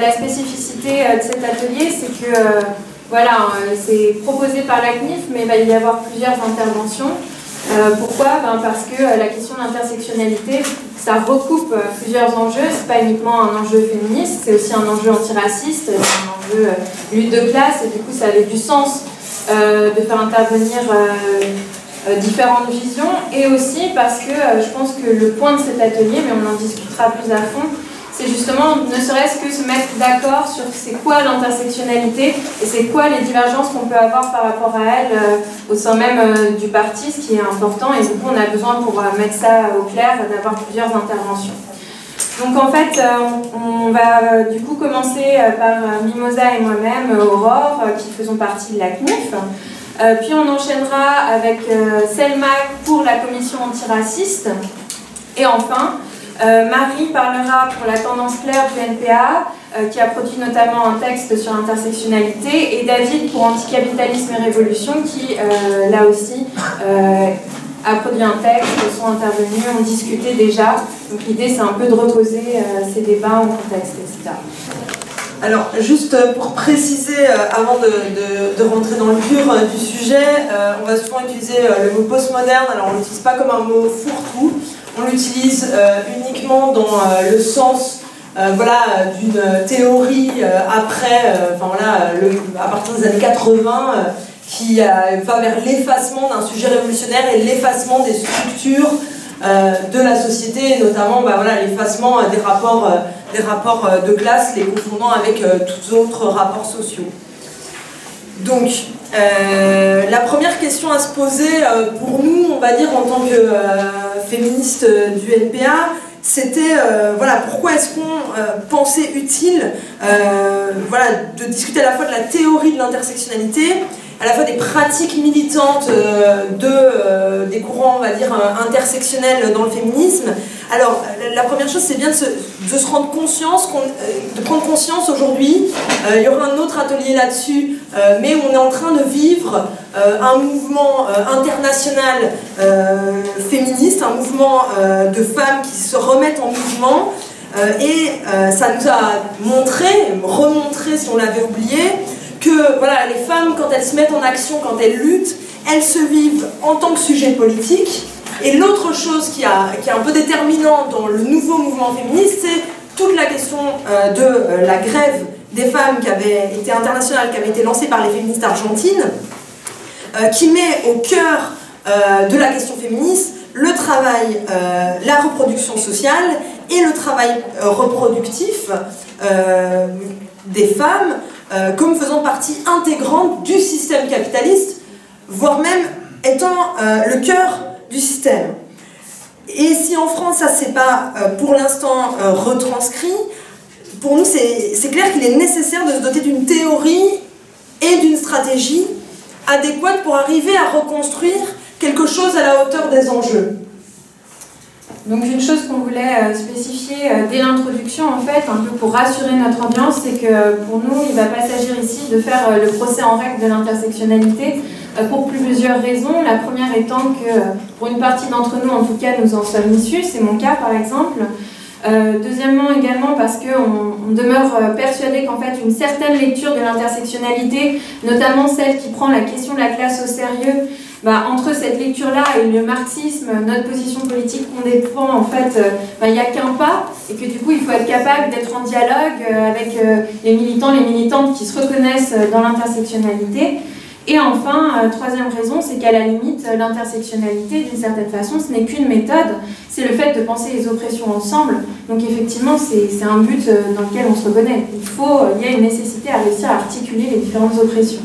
La spécificité de cet atelier, c'est que voilà, c'est proposé par la CNIF, mais il va y avoir plusieurs interventions. pourquoi? Ben Parce que la question de l'intersectionnalité, ça recoupe plusieurs enjeux. C'est pas uniquement un enjeu féministe, c'est aussi un enjeu antiraciste, un enjeu lutte de classe, et du coup, ça avait du sens de faire intervenir euh, différentes visions et aussi parce que euh, je pense que le point de cet atelier, mais on en discutera plus à fond, c'est justement ne serait-ce que se mettre d'accord sur c'est quoi l'intersectionnalité et c'est quoi les divergences qu'on peut avoir par rapport à elle euh, au sein même du parti, ce qui est important et du coup on a besoin pour mettre ça au clair d'avoir plusieurs interventions. Donc en fait, on va du coup commencer par Mimosa et moi-même, Aurore, qui faisons partie de la CNIF. Euh, puis on enchaînera avec euh, Selma pour la commission antiraciste. Et enfin, euh, Marie parlera pour la tendance claire du NPA, qui a produit notamment un texte sur l'intersectionnalité, et David pour Anticapitalisme et Révolution, qui, là aussi, a produit un texte, sont intervenus, ont discuté déjà. Donc l'idée, c'est un peu de reposer ces débats en contexte, etc. Alors, juste pour préciser, euh, avant de, rentrer dans le dur euh, du sujet, euh, on va souvent utiliser le mot postmoderne. Alors, on ne l'utilise pas comme un mot fourre-tout, on l'utilise uniquement dans le sens voilà, d'une théorie après, enfin à partir des années 80, qui va vers l'effacement d'un sujet révolutionnaire et l'effacement des structures de la société, notamment bah, voilà, l'effacement des rapports des rapports euh, de classe, les confondant avec euh, tous autres rapports sociaux. Donc, euh, la première question à se poser pour nous, on va dire en tant que féministe du NPA, c'était voilà pourquoi est-ce qu'on pensait utile voilà de discuter à la fois de la théorie de l'intersectionnalité à la fois des pratiques militantes de, des courants, on va dire, intersectionnels dans le féminisme, alors, la première chose, c'est bien de se, rendre conscience, euh, de prendre conscience aujourd'hui. Euh, il y aura un autre atelier là-dessus, euh, mais on est en train de vivre un mouvement international féministe, un mouvement de femmes qui se remettent en mouvement. et ça nous a montré, remontré si on l'avait oublié, que voilà, les femmes, quand elles se mettent en action, quand elles luttent, elles se vivent en tant que sujet politique. Et l'autre chose qui, a, qui est un peu déterminante dans le nouveau mouvement féministe, c'est toute la question euh, de euh, la grève des femmes qui avait été internationale, qui avait été lancée par les féministes argentines, euh, qui met au cœur de la question féministe le travail, la reproduction sociale et le travail reproductif des femmes comme faisant partie intégrante du système capitaliste, voire même étant le cœur du système. Et si en France, ça c'est pas euh, pour l'instant euh, retranscrit, pour nous c'est clair qu'il est nécessaire de se doter d'une théorie et d'une stratégie adéquate pour arriver à reconstruire quelque chose à la hauteur des enjeux. Donc une chose qu'on voulait euh, spécifier dès l'introduction, en fait, un peu pour rassurer notre ambiance, c'est que pour nous, il ne va pas s'agir ici de faire le procès en règle de l'intersectionnalité, euh, pour plusieurs raisons. La première étant que pour une partie d'entre nous, en tout cas, nous en sommes issus, c'est mon cas par exemple. Euh, deuxièmement, également parce qu'on on demeure euh, persuadé qu'en fait une certaine lecture de l'intersectionnalité, notamment celle qui prend la question de la classe au sérieux, bah, entre cette lecture-là et le marxisme, notre position politique qu'on défend, en fait, bah, il n'y a qu'un pas, et que du coup, il faut être capable d'être en dialogue avec les militants, les militantes qui se reconnaissent dans l'intersectionnalité. Et enfin, euh, troisième raison, c'est qu'à la limite, l'intersectionnalité, d'une certaine façon, ce n'est qu'une méthode, c'est le fait de penser les oppressions ensemble. Donc effectivement, c'est un but euh, dans lequel on se reconnaît. Il, faut, il y a une nécessité à réussir à articuler les différentes oppressions.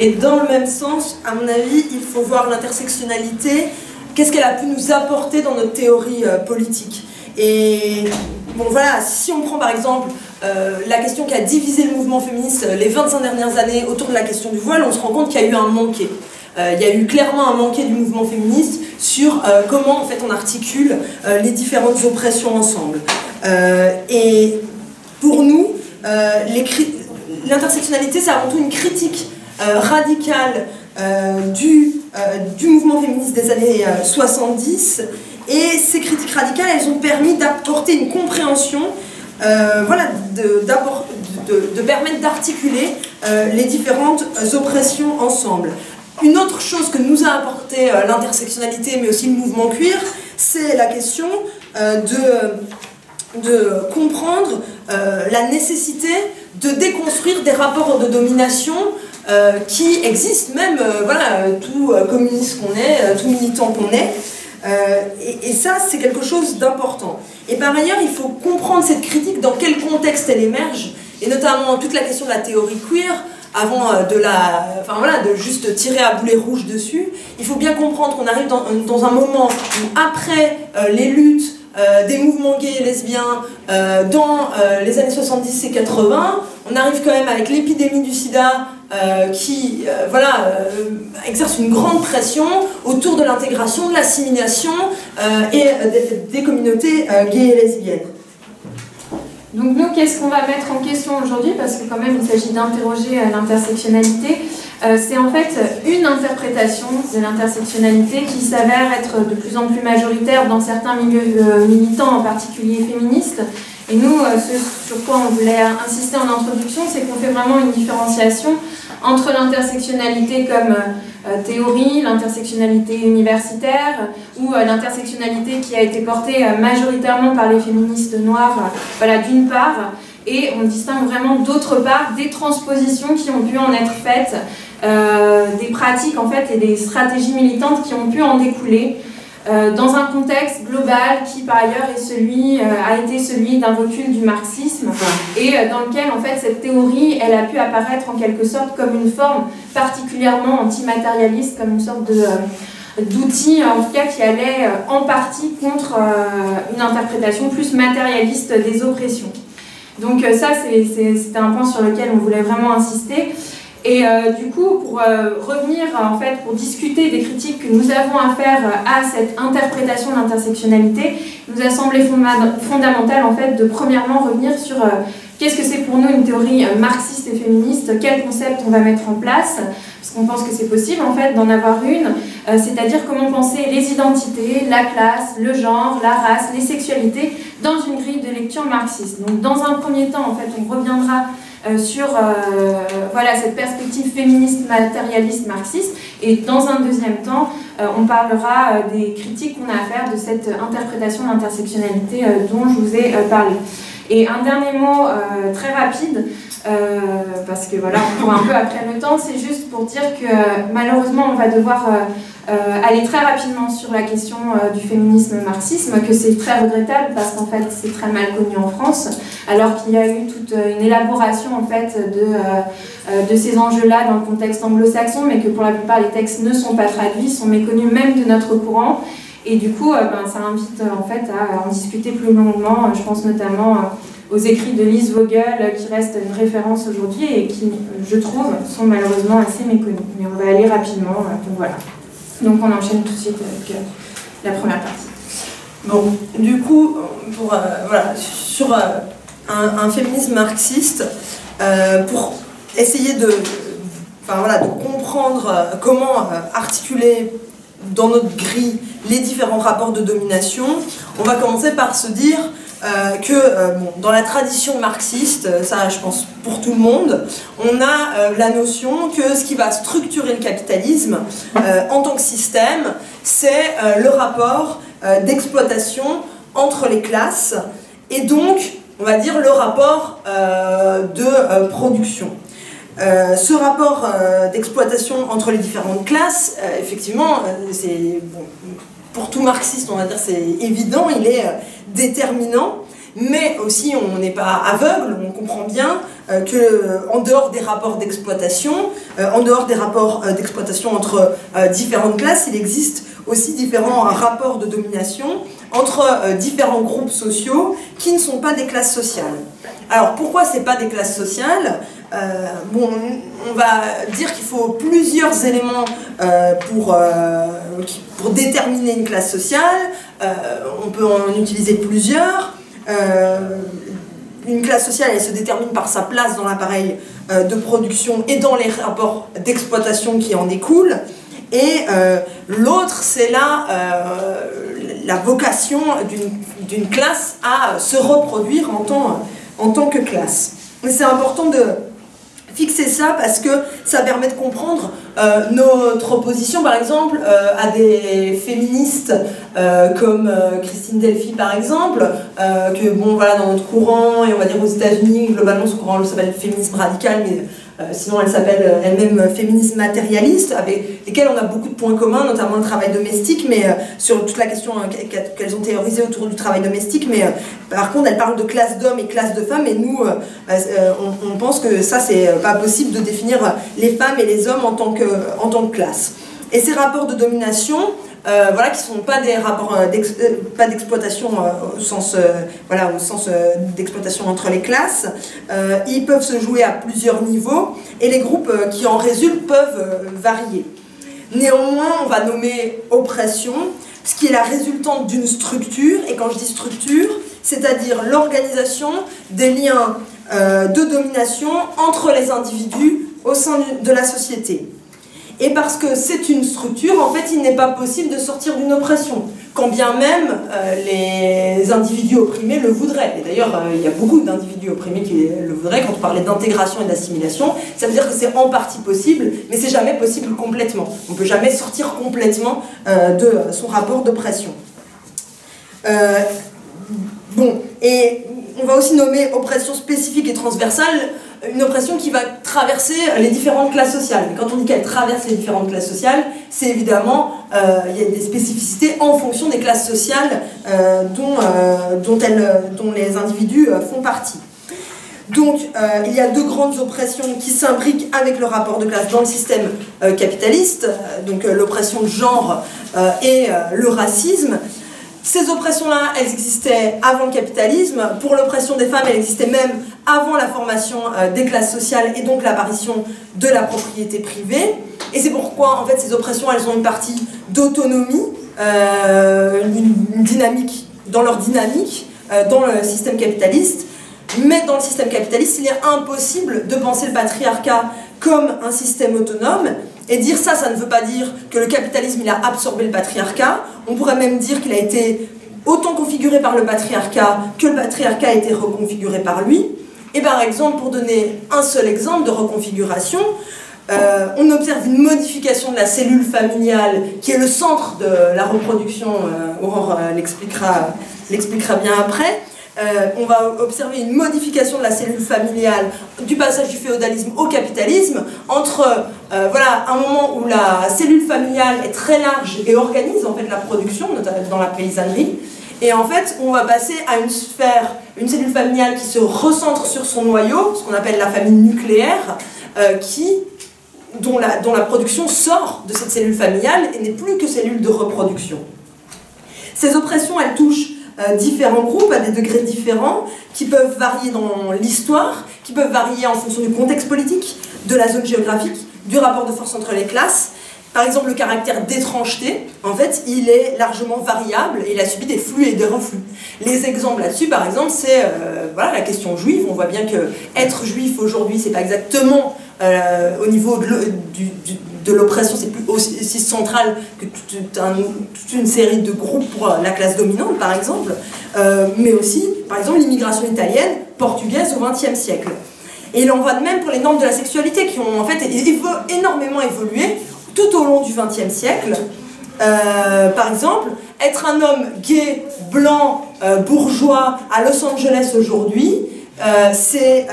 Et dans le même sens, à mon avis, il faut voir l'intersectionnalité, qu'est-ce qu'elle a pu nous apporter dans notre théorie euh, politique? Et bon voilà, si on prend par exemple euh, la question qui a divisé le mouvement féministe euh, les 25 dernières années autour de la question du voile, on se rend compte qu'il y a eu un manqué. Il y a eu clairement un manqué du mouvement féministe sur comment en fait on articule les différentes oppressions ensemble. et pour nous, l'intersectionnalité, c'est avant tout une critique radicale du, du mouvement féministe des années 70 et ces critiques radicales, elles ont permis d'apporter une compréhension euh, voilà, de, permettre d'articuler les différentes oppressions ensemble. Une autre chose que nous a apporté l'intersectionnalité, mais aussi le mouvement cuir, c'est la question de, de comprendre la nécessité de déconstruire des rapports de domination euh, qui existent, même euh, voilà, tout euh, communiste qu'on est, tout militant qu'on est. Et, ça, c'est quelque chose d'important. Et par ailleurs, il faut comprendre cette critique, dans quel contexte elle émerge, et notamment toute la question de la théorie queer, avant de la, enfin voilà, de juste tirer à boulet rouge dessus. Il faut bien comprendre qu'on arrive dans, un moment où après les luttes des mouvements gays et lesbiens dans les années 70 et 80, on arrive quand même avec l'épidémie du sida euh, qui euh, voilà, euh, exerce une grande pression autour de l'intégration, de l'assimilation et des, communautés gays et lesbiennes. Donc nous, qu'est-ce qu'on va mettre en question aujourd'hui? Parce que quand même, il s'agit d'interroger l'intersectionnalité. c'est en fait une interprétation de l'intersectionnalité qui s'avère être de plus en plus majoritaire dans certains milieux militants, en particulier féministes, et nous, ce sur quoi on voulait insister en introduction, c'est qu'on fait vraiment une différenciation entre l'intersectionnalité comme euh, théorie, l'intersectionnalité universitaire, ou euh, l'intersectionnalité qui a été portée euh, majoritairement par les féministes noires, voilà, d'une part, et on distingue vraiment d'autre part des transpositions qui ont pu en être faites, des pratiques en fait et des stratégies militantes qui ont pu en découler. Euh, dans un contexte global qui par ailleurs est celui, euh, a été celui d'un recul du marxisme et euh, dans lequel en fait cette théorie elle a pu apparaître en quelque sorte comme une forme particulièrement antimatérialiste, comme une sorte de d'outil en tout cas qui allait en partie contre une interprétation plus matérialiste des oppressions. Donc ça c'était un point sur lequel on voulait vraiment insister. Et euh, du coup, pour euh, revenir, en fait, pour discuter des critiques que nous avons à faire à cette interprétation de l'intersectionnalité, nous a semblé fondamental, en fait, de premièrement revenir sur euh, qu'est-ce que c'est pour nous une théorie marxiste et féministe, quel concept on va mettre en place, parce qu'on pense que c'est possible, en fait, d'en avoir une, c'est-à-dire comment penser les identités, la classe, le genre, la race, les sexualités, dans une grille de lecture marxiste. Donc, dans un premier temps, en fait, on reviendra euh, sur euh, voilà, cette perspective féministe, matérialiste, marxiste. Et dans un deuxième temps, euh, on parlera des critiques qu'on a à faire de cette interprétation d'intersectionnalité dont je vous ai parlé. Et un dernier mot très rapide, parce que voilà, on un peu après le temps, c'est juste pour dire que malheureusement, on va devoir euh, aller très rapidement sur la question euh, du féminisme-marxisme, que c'est très regrettable parce qu'en fait c'est très mal connu en France, alors qu'il y a eu toute euh, une élaboration en fait de, de ces enjeux-là dans le contexte anglo-saxon, mais que pour la plupart les textes ne sont pas traduits, sont méconnus même de notre courant. Et du coup, ben, ça invite en fait à en discuter plus longuement. Je pense notamment aux écrits de Lise Vogel, qui reste une référence aujourd'hui et qui, je trouve, sont malheureusement assez méconnus. Mais on va aller rapidement. Donc voilà. Donc on enchaîne tout de suite avec euh, la première partie. Bon, du coup, pour, euh, voilà, sur euh, un, féminisme marxiste, pour essayer de, enfin, voilà, de comprendre comment articuler dans notre grille les différents rapports de domination, on va commencer par se dire euh, que euh, dans la tradition marxiste, euh, ça je pense pour tout le monde, on a la notion que ce qui va structurer le capitalisme en tant que système, c'est le rapport d'exploitation entre les classes et donc, on va dire, le rapport de production. ce rapport d'exploitation entre les différentes classes, effectivement, c'est pour tout marxiste, on va dire, c'est évident, il est déterminant, mais aussi on n'est pas aveugle, on comprend bien euh, que euh, en dehors des rapports d'exploitation, euh, en dehors des rapports d'exploitation entre différentes classes, il existe aussi différents rapports de domination entre différents groupes sociaux qui ne sont pas des classes sociales. Alors pourquoi c'est pas des classes sociales? Bon, on va dire qu'il faut plusieurs éléments pour, pour déterminer une classe sociale. on peut en utiliser plusieurs. Euh, une classe sociale, elle se détermine par sa place dans l'appareil euh, de production et dans les rapports d'exploitation qui en découlent. Et euh, l'autre, c'est là la vocation d'une classe à se reproduire en tant, en tant que classe. c'est important de fixer ça parce que ça permet de comprendre euh, notre opposition, par exemple, euh, à des féministes euh, comme Christine Delphi, par exemple, que, bon, voilà, dans notre courant, et on va dire aux États-Unis, globalement, ce courant s'appelle féminisme radical, mais sinon, elle s'appelle euh, elle-même féministe matérialiste, avec lesquelles on a beaucoup de points communs, notamment le travail domestique, mais euh, sur toute la question qu'elles ont théorisée autour du travail domestique. Mais par contre, elle parle de classe d'hommes et classe de femmes, et nous, on, pense que ça, c'est pas possible de définir les femmes et les hommes en tant que, en tant que classe. Et ces rapports de domination, euh, voilà, qui ne sont pas des rapports euh, euh, d'exploitation au sens, voilà, au sens d'exploitation entre les classes. ils peuvent se jouer à plusieurs niveaux et les groupes qui en résultent peuvent varier. Néanmoins, on va nommer oppression, ce qui est la résultante d'une structure, et quand je dis structure, c'est-à-dire l'organisation des liens de domination entre les individus au sein de la société. Et parce que c'est une structure, en fait, il n'est pas possible de sortir d'une oppression, quand bien même euh, les individus opprimés le voudraient. Et d'ailleurs, euh, il y a beaucoup d'individus opprimés qui le voudraient. Quand on parlait d'intégration et d'assimilation, ça veut dire que c'est en partie possible, mais c'est jamais possible complètement. On ne peut jamais sortir complètement euh, de son rapport d'oppression. bon, et on va aussi nommer oppression spécifique et transversale une oppression qui va traverser les différentes classes sociales. Mais quand on dit qu'elle traverse les différentes classes sociales, c'est évidemment, euh, il y a des spécificités en fonction des classes sociales euh, dont, euh, dont, dont, les individus font partie. Donc, il y a deux grandes oppressions qui s'imbriquent avec le rapport de classe dans le système capitaliste, donc l'oppression de genre et le racisme. Ces oppressions-là, elles existaient avant le capitalisme. Pour l'oppression des femmes, elles existaient même avant la formation euh, des classes sociales et donc l'apparition de la propriété privée. Et c'est pourquoi, en fait, ces oppressions, elles ont une partie d'autonomie, euh, une, dynamique, dans leur dynamique, euh, dans le système capitaliste. Mais dans le système capitaliste, il est impossible de penser le patriarcat comme un système autonome et dire ça, ça ne veut pas dire que le capitalisme il a absorbé le patriarcat. On pourrait même dire qu'il a été autant configuré par le patriarcat que le patriarcat a été reconfiguré par lui. Et par exemple, pour donner un seul exemple de reconfiguration, euh, on observe une modification de la cellule familiale qui est le centre de la reproduction. Euh, Aurore euh, l'expliquera bien après. Euh, on va observer une modification de la cellule familiale du passage du féodalisme au capitalisme entre euh, voilà, un moment où la cellule familiale est très large et organise en fait la production, notamment dans la paysannerie. Et en fait, on va passer à une sphère, une cellule familiale qui se recentre sur son noyau, ce qu'on appelle la famille nucléaire, euh, qui, dont, la, dont la production sort de cette cellule familiale et n'est plus que cellule de reproduction. Ces oppressions, elles touchent euh, différents groupes à des degrés différents, qui peuvent varier dans l'histoire, qui peuvent varier en fonction du contexte politique, de la zone géographique, du rapport de force entre les classes. Par exemple, le caractère d'étrangeté, en fait, il est largement variable et il a subi des flux et des reflux. Les exemples là-dessus, par exemple, c'est euh, voilà, la question juive. On voit bien que être juif aujourd'hui, c'est pas exactement euh, au niveau de, du, de l'oppression, c'est plus aussi central que toute, une série de groupes pour la classe dominante, par exemple, euh, mais aussi, par exemple, l'immigration italienne, portugaise au XXe siècle. Et il en va de même pour les normes de la sexualité qui ont en fait énormément évolué tout au long du XXe siècle. Euh, par exemple, être un homme gay, blanc, euh, bourgeois à Los Angeles aujourd'hui, c'est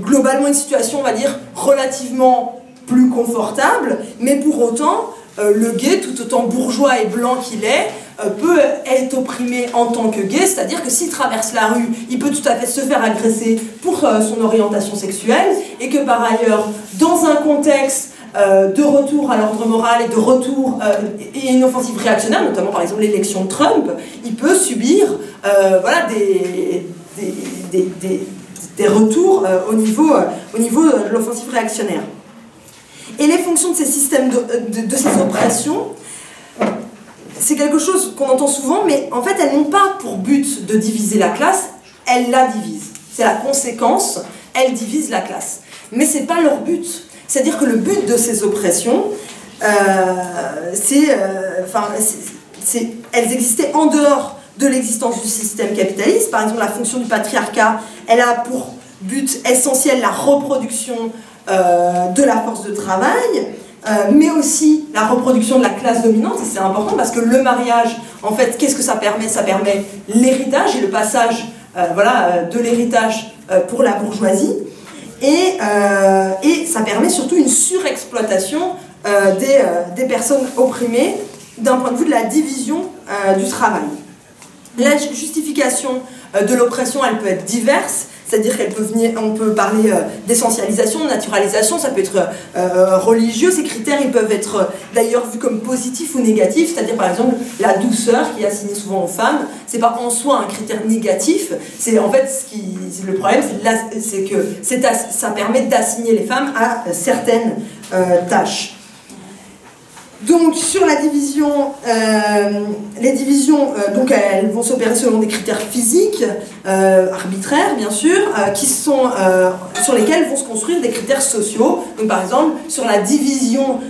globalement une situation, on va dire, relativement plus confortable, mais pour autant, euh, le gay, tout autant bourgeois et blanc qu'il est, euh, peut être opprimé en tant que gay, c'est-à-dire que s'il traverse la rue, il peut tout à fait se faire agresser pour euh, son orientation sexuelle, et que par ailleurs, dans un contexte de retour à l'ordre moral et de retour et une offensive réactionnaire, notamment par exemple l'élection de Trump, il peut subir voilà, des, des, des, des retours au niveau, au niveau de l'offensive réactionnaire. Et les fonctions de ces systèmes, de, ces oppressions, c'est quelque chose qu'on entend souvent, mais en fait, elles n'ont pas pour but de diviser la classe, elles la divisent. C'est la conséquence, elles divisent la classe. Mais ce n'est pas leur but. C'est-à-dire que le but de ces oppressions, euh, euh, c'est, elles existaient en dehors de l'existence du système capitaliste. Par exemple, la fonction du patriarcat, elle a pour but essentiel la reproduction de la force de travail, mais aussi la reproduction de la classe dominante, et c'est important parce que le mariage, en fait, qu'est-ce que ça permet? Ça permet l'héritage et le passage voilà, de l'héritage pour la bourgeoisie, et, ça permet surtout une surexploitation des, personnes opprimées d'un point de vue de la division du travail. La justification euh, de l'oppression, elle peut être diverse, c'est-à-dire qu'elle peut venir, on peut parler euh, d'essentialisation, de naturalisation, ça peut être euh, religieux. Ces critères, ils peuvent être d'ailleurs vus comme positifs ou négatifs, c'est-à-dire par exemple la douceur qui est assignée souvent aux femmes, c'est pas en soi un critère négatif. C'est en fait ce qui, le problème, c'est que ça permet d'assigner les femmes à certaines tâches. Donc sur la division, euh, les divisions, euh, donc elles vont s'opérer selon des critères physiques, euh, arbitraires bien sûr, qui sont sur lesquels vont se construire des critères sociaux. Donc par exemple sur la division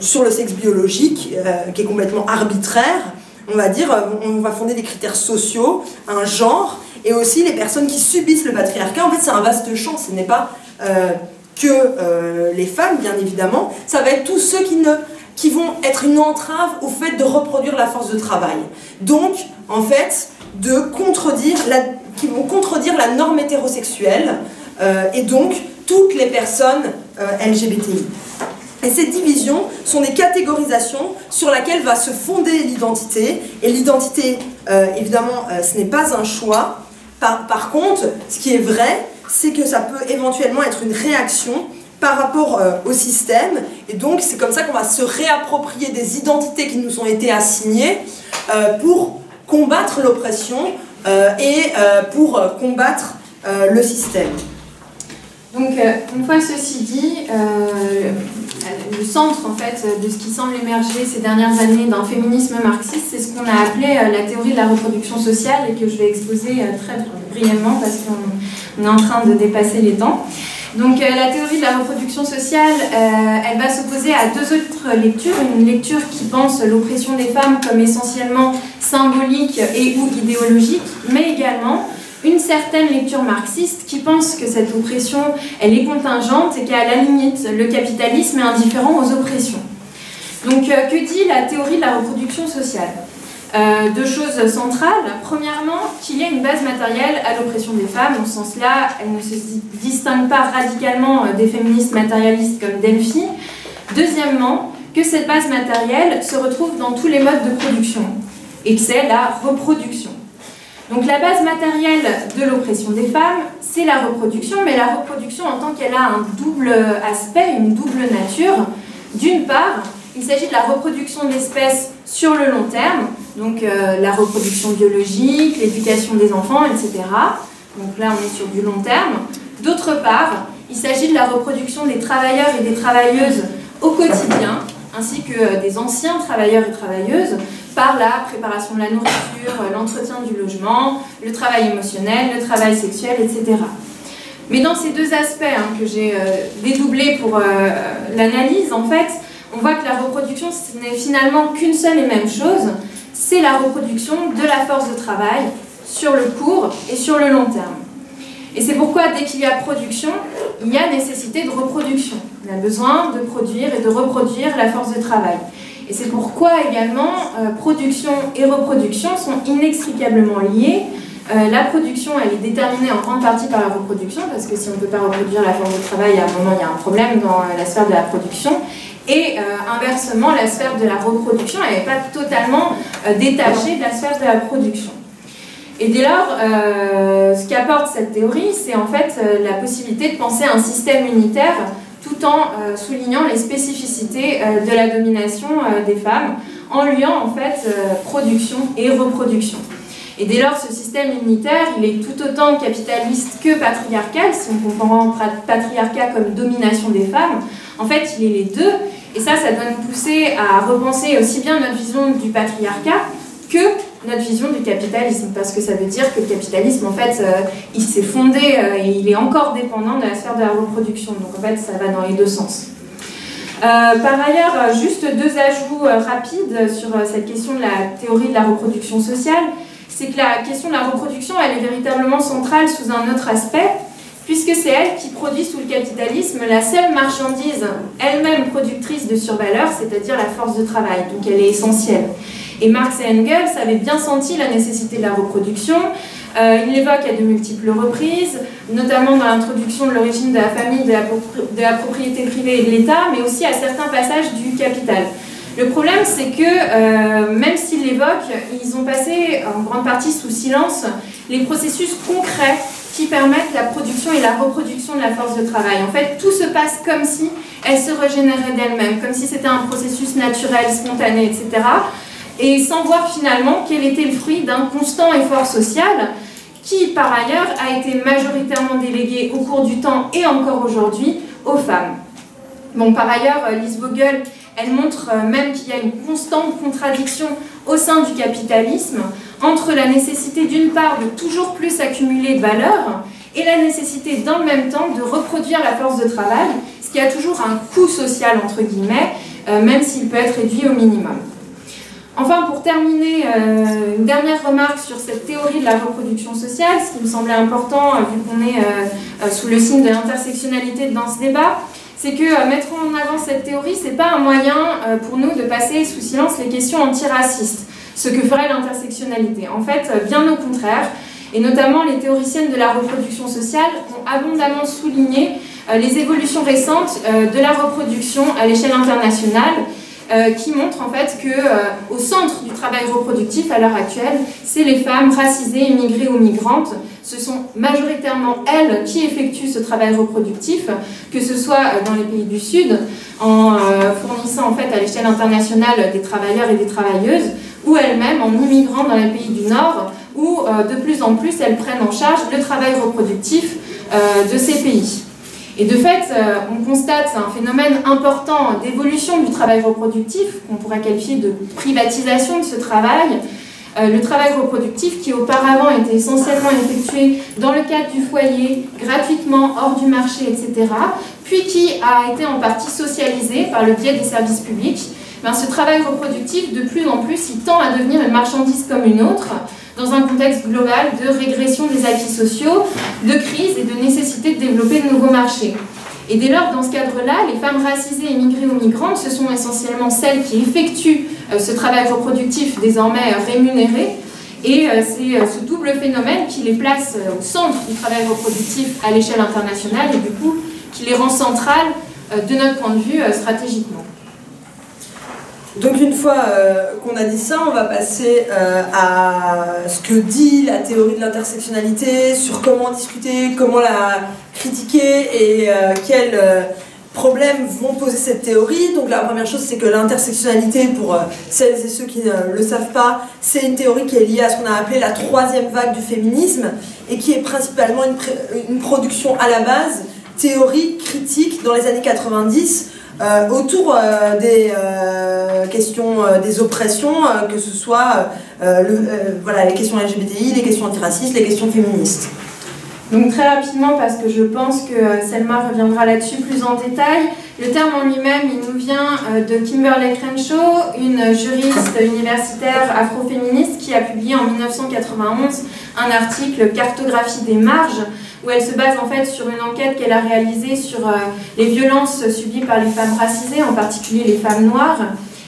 sur le sexe biologique, qui est complètement arbitraire, on va dire, on va fonder des critères sociaux, un genre, et aussi les personnes qui subissent le patriarcat. En fait, c'est un vaste champ. Ce n'est pas que euh, les femmes, bien évidemment, ça va être tous ceux qui, ne, qui vont être une entrave au fait de reproduire la force de travail. Donc, en fait, de contredire la, qui vont contredire la norme hétérosexuelle euh, et donc toutes les personnes euh, LGBTI. Et ces divisions sont des catégorisations sur lesquelles va se fonder l'identité. Et l'identité, évidemment, ce n'est pas un choix. Par, par contre, ce qui est vrai, c'est que ça peut éventuellement être une réaction par rapport euh, au système. Et donc, c'est comme ça qu'on va se réapproprier des identités qui nous ont été assignées euh, pour combattre l'oppression euh, et pour combattre le système. Donc, une fois ceci dit, le centre en fait de ce qui semble émerger ces dernières années d'un féminisme marxiste, c'est ce qu'on a appelé la théorie de la reproduction sociale et que je vais exposer très brièvement parce qu'on on est en train de dépasser les temps. Donc euh, la théorie de la reproduction sociale, euh, elle va s'opposer à deux autres lectures. Une lecture qui pense l'oppression des femmes comme essentiellement symbolique et ou idéologique, mais également une certaine lecture marxiste qui pense que cette oppression, elle est contingente et qu'à la limite, le capitalisme est indifférent aux oppressions. Donc euh, que dit la théorie de la reproduction sociale? Euh, deux choses centrales. Premièrement, qu'il y ait une base matérielle à l'oppression des femmes. Dans ce sens-là, elle ne se distingue pas radicalement euh, des féministes matérialistes comme Delphi. Deuxièmement, que cette base matérielle se retrouve dans tous les modes de production et que c'est la reproduction. Donc la base matérielle de l'oppression des femmes, c'est la reproduction, mais la reproduction en tant qu'elle a un double aspect, une double nature. D'une part, il s'agit de la reproduction de l'espèce sur le long terme, donc euh, la reproduction biologique, l'éducation des enfants, etc. Donc là, on est sur du long terme. D'autre part, il s'agit de la reproduction des travailleurs et des travailleuses au quotidien, ainsi que euh, des anciens travailleurs et travailleuses, par la préparation de la nourriture, l'entretien du logement, le travail émotionnel, le travail sexuel, etc. Mais dans ces deux aspects hein, que j'ai euh, dédoublés pour l'analyse, en fait, on voit que la reproduction, ce n'est finalement qu'une seule et même chose, c'est la reproduction de la force de travail sur le court et sur le long terme. Et c'est pourquoi dès qu'il y a production, il y a nécessité de reproduction. On a besoin de produire et de reproduire la force de travail. Et c'est pourquoi également euh, production et reproduction sont inextricablement liées. Euh, la production, elle est déterminée en grande partie par la reproduction, parce que si on ne peut pas reproduire la force de travail, à un moment, il y a un problème dans la sphère de la production. Et euh, inversement, la sphère de la reproduction, n'est pas totalement euh, détachée de la sphère de la production. Et dès lors, euh, ce qu'apporte cette théorie, c'est en fait la possibilité de penser à un système unitaire tout en soulignant les spécificités de la domination des femmes, en liant en fait production et reproduction. Et dès lors, ce système unitaire, il est tout autant capitaliste que patriarcal, si on comprend patriarcat comme domination des femmes. En fait, il est les deux, et ça, ça doit nous pousser à repenser aussi bien notre vision du patriarcat que notre vision du capitalisme, parce que ça veut dire que le capitalisme, en fait, euh, il s'est fondé euh, et il est encore dépendant de la sphère de la reproduction. Donc, en fait, ça va dans les deux sens. Euh, par ailleurs, juste deux ajouts rapides sur cette question de la théorie de la reproduction sociale c'est que la question de la reproduction, elle est véritablement centrale sous un autre aspect, puisque c'est elle qui produit sous le capitalisme la seule marchandise elle-même productrice de survaleur, c'est-à-dire la force de travail. Donc elle est essentielle. Et Marx et Engels avaient bien senti la nécessité de la reproduction. Euh, il l'évoque à de multiples reprises, notamment dans l'introduction de l'origine de la famille, de la, propriété privée et de l'État, mais aussi à certains passages du Capital. Le problème, c'est que euh, même s'ils l'évoquent, ils ont passé en grande partie sous silence les processus concrets qui permettent la production et la reproduction de la force de travail. En fait, tout se passe comme si elle se régénérait d'elle-même, comme si c'était un processus naturel, spontané, etc. Et sans voir finalement quel était le fruit d'un constant effort social qui, par ailleurs, a été majoritairement délégué au cours du temps et encore aujourd'hui aux femmes. Bon, par ailleurs, Lise Vogel elle montre euh, même qu'il y a une constante contradiction au sein du capitalisme entre la nécessité d'une part de toujours plus accumuler de valeur et la nécessité dans le même temps de reproduire la force de travail, ce qui a toujours un coût social entre guillemets, euh, même s'il peut être réduit au minimum. Enfin, pour terminer, euh, une dernière remarque sur cette théorie de la reproduction sociale, ce qui me semblait important vu qu'on est sous le signe de l'intersectionnalité dans ce débat, c'est que euh, mettre en avant cette théorie, c'est pas un moyen euh, pour nous de passer sous silence les questions antiracistes, ce que ferait l'intersectionnalité. En fait, euh, bien au contraire, et notamment les théoriciennes de la reproduction sociale ont abondamment souligné les évolutions récentes de la reproduction à l'échelle internationale euh, qui montre en fait que euh, au centre du travail reproductif à l'heure actuelle, c'est les femmes racisées, immigrées ou migrantes. Ce sont majoritairement elles qui effectuent ce travail reproductif, que ce soit euh, dans les pays du Sud, en fournissant en fait à l'échelle internationale des travailleurs et des travailleuses, ou elles-mêmes en immigrant dans les pays du Nord, où de plus en plus elles prennent en charge le travail reproductif de ces pays. Et de fait, euh, on constate un phénomène important d'évolution du travail reproductif, qu'on pourrait qualifier de privatisation de ce travail. Euh, le travail reproductif qui auparavant était essentiellement effectué dans le cadre du foyer, gratuitement, hors du marché, etc., puis qui a été en partie socialisé par le biais des services publics, ben, ce travail reproductif, de plus en plus, il tend à devenir une marchandise comme une autre, dans un contexte global de régression des acquis sociaux, de crise et de nécessité de développer de nouveaux marchés. Et dès lors, dans ce cadre-là, les femmes racisées, immigrées ou migrantes, ce sont essentiellement celles qui effectuent euh, ce travail reproductif désormais euh, rémunéré. Et euh, c'est ce double phénomène qui les place au centre du travail reproductif à l'échelle internationale et du coup qui les rend centrales de notre point de vue stratégiquement. Donc une fois euh, qu'on a dit ça, on va passer euh, à ce que dit la théorie de l'intersectionnalité, sur comment discuter, comment la critiquer et euh, quels problèmes vont poser cette théorie. Donc la première chose, c'est que l'intersectionnalité, pour celles et ceux qui ne le savent pas, c'est une théorie qui est liée à ce qu'on a appelé la troisième vague du féminisme et qui est principalement une, une production à la base théorique, critique dans les années 90 euh, autour euh, des euh, questions des oppressions, que ce soit voilà, les questions LGBTI, les questions antiracistes, les questions féministes. Donc très rapidement, parce que je pense que Selma reviendra là-dessus plus en détail, le terme en lui-même, il nous vient de Kimberly Crenshaw, une juriste universitaire afroféministe qui a publié en 1991 un article Cartographie des marges, où elle se base en fait sur une enquête qu'elle a réalisée sur euh, les violences subies par les femmes racisées, en particulier les femmes noires,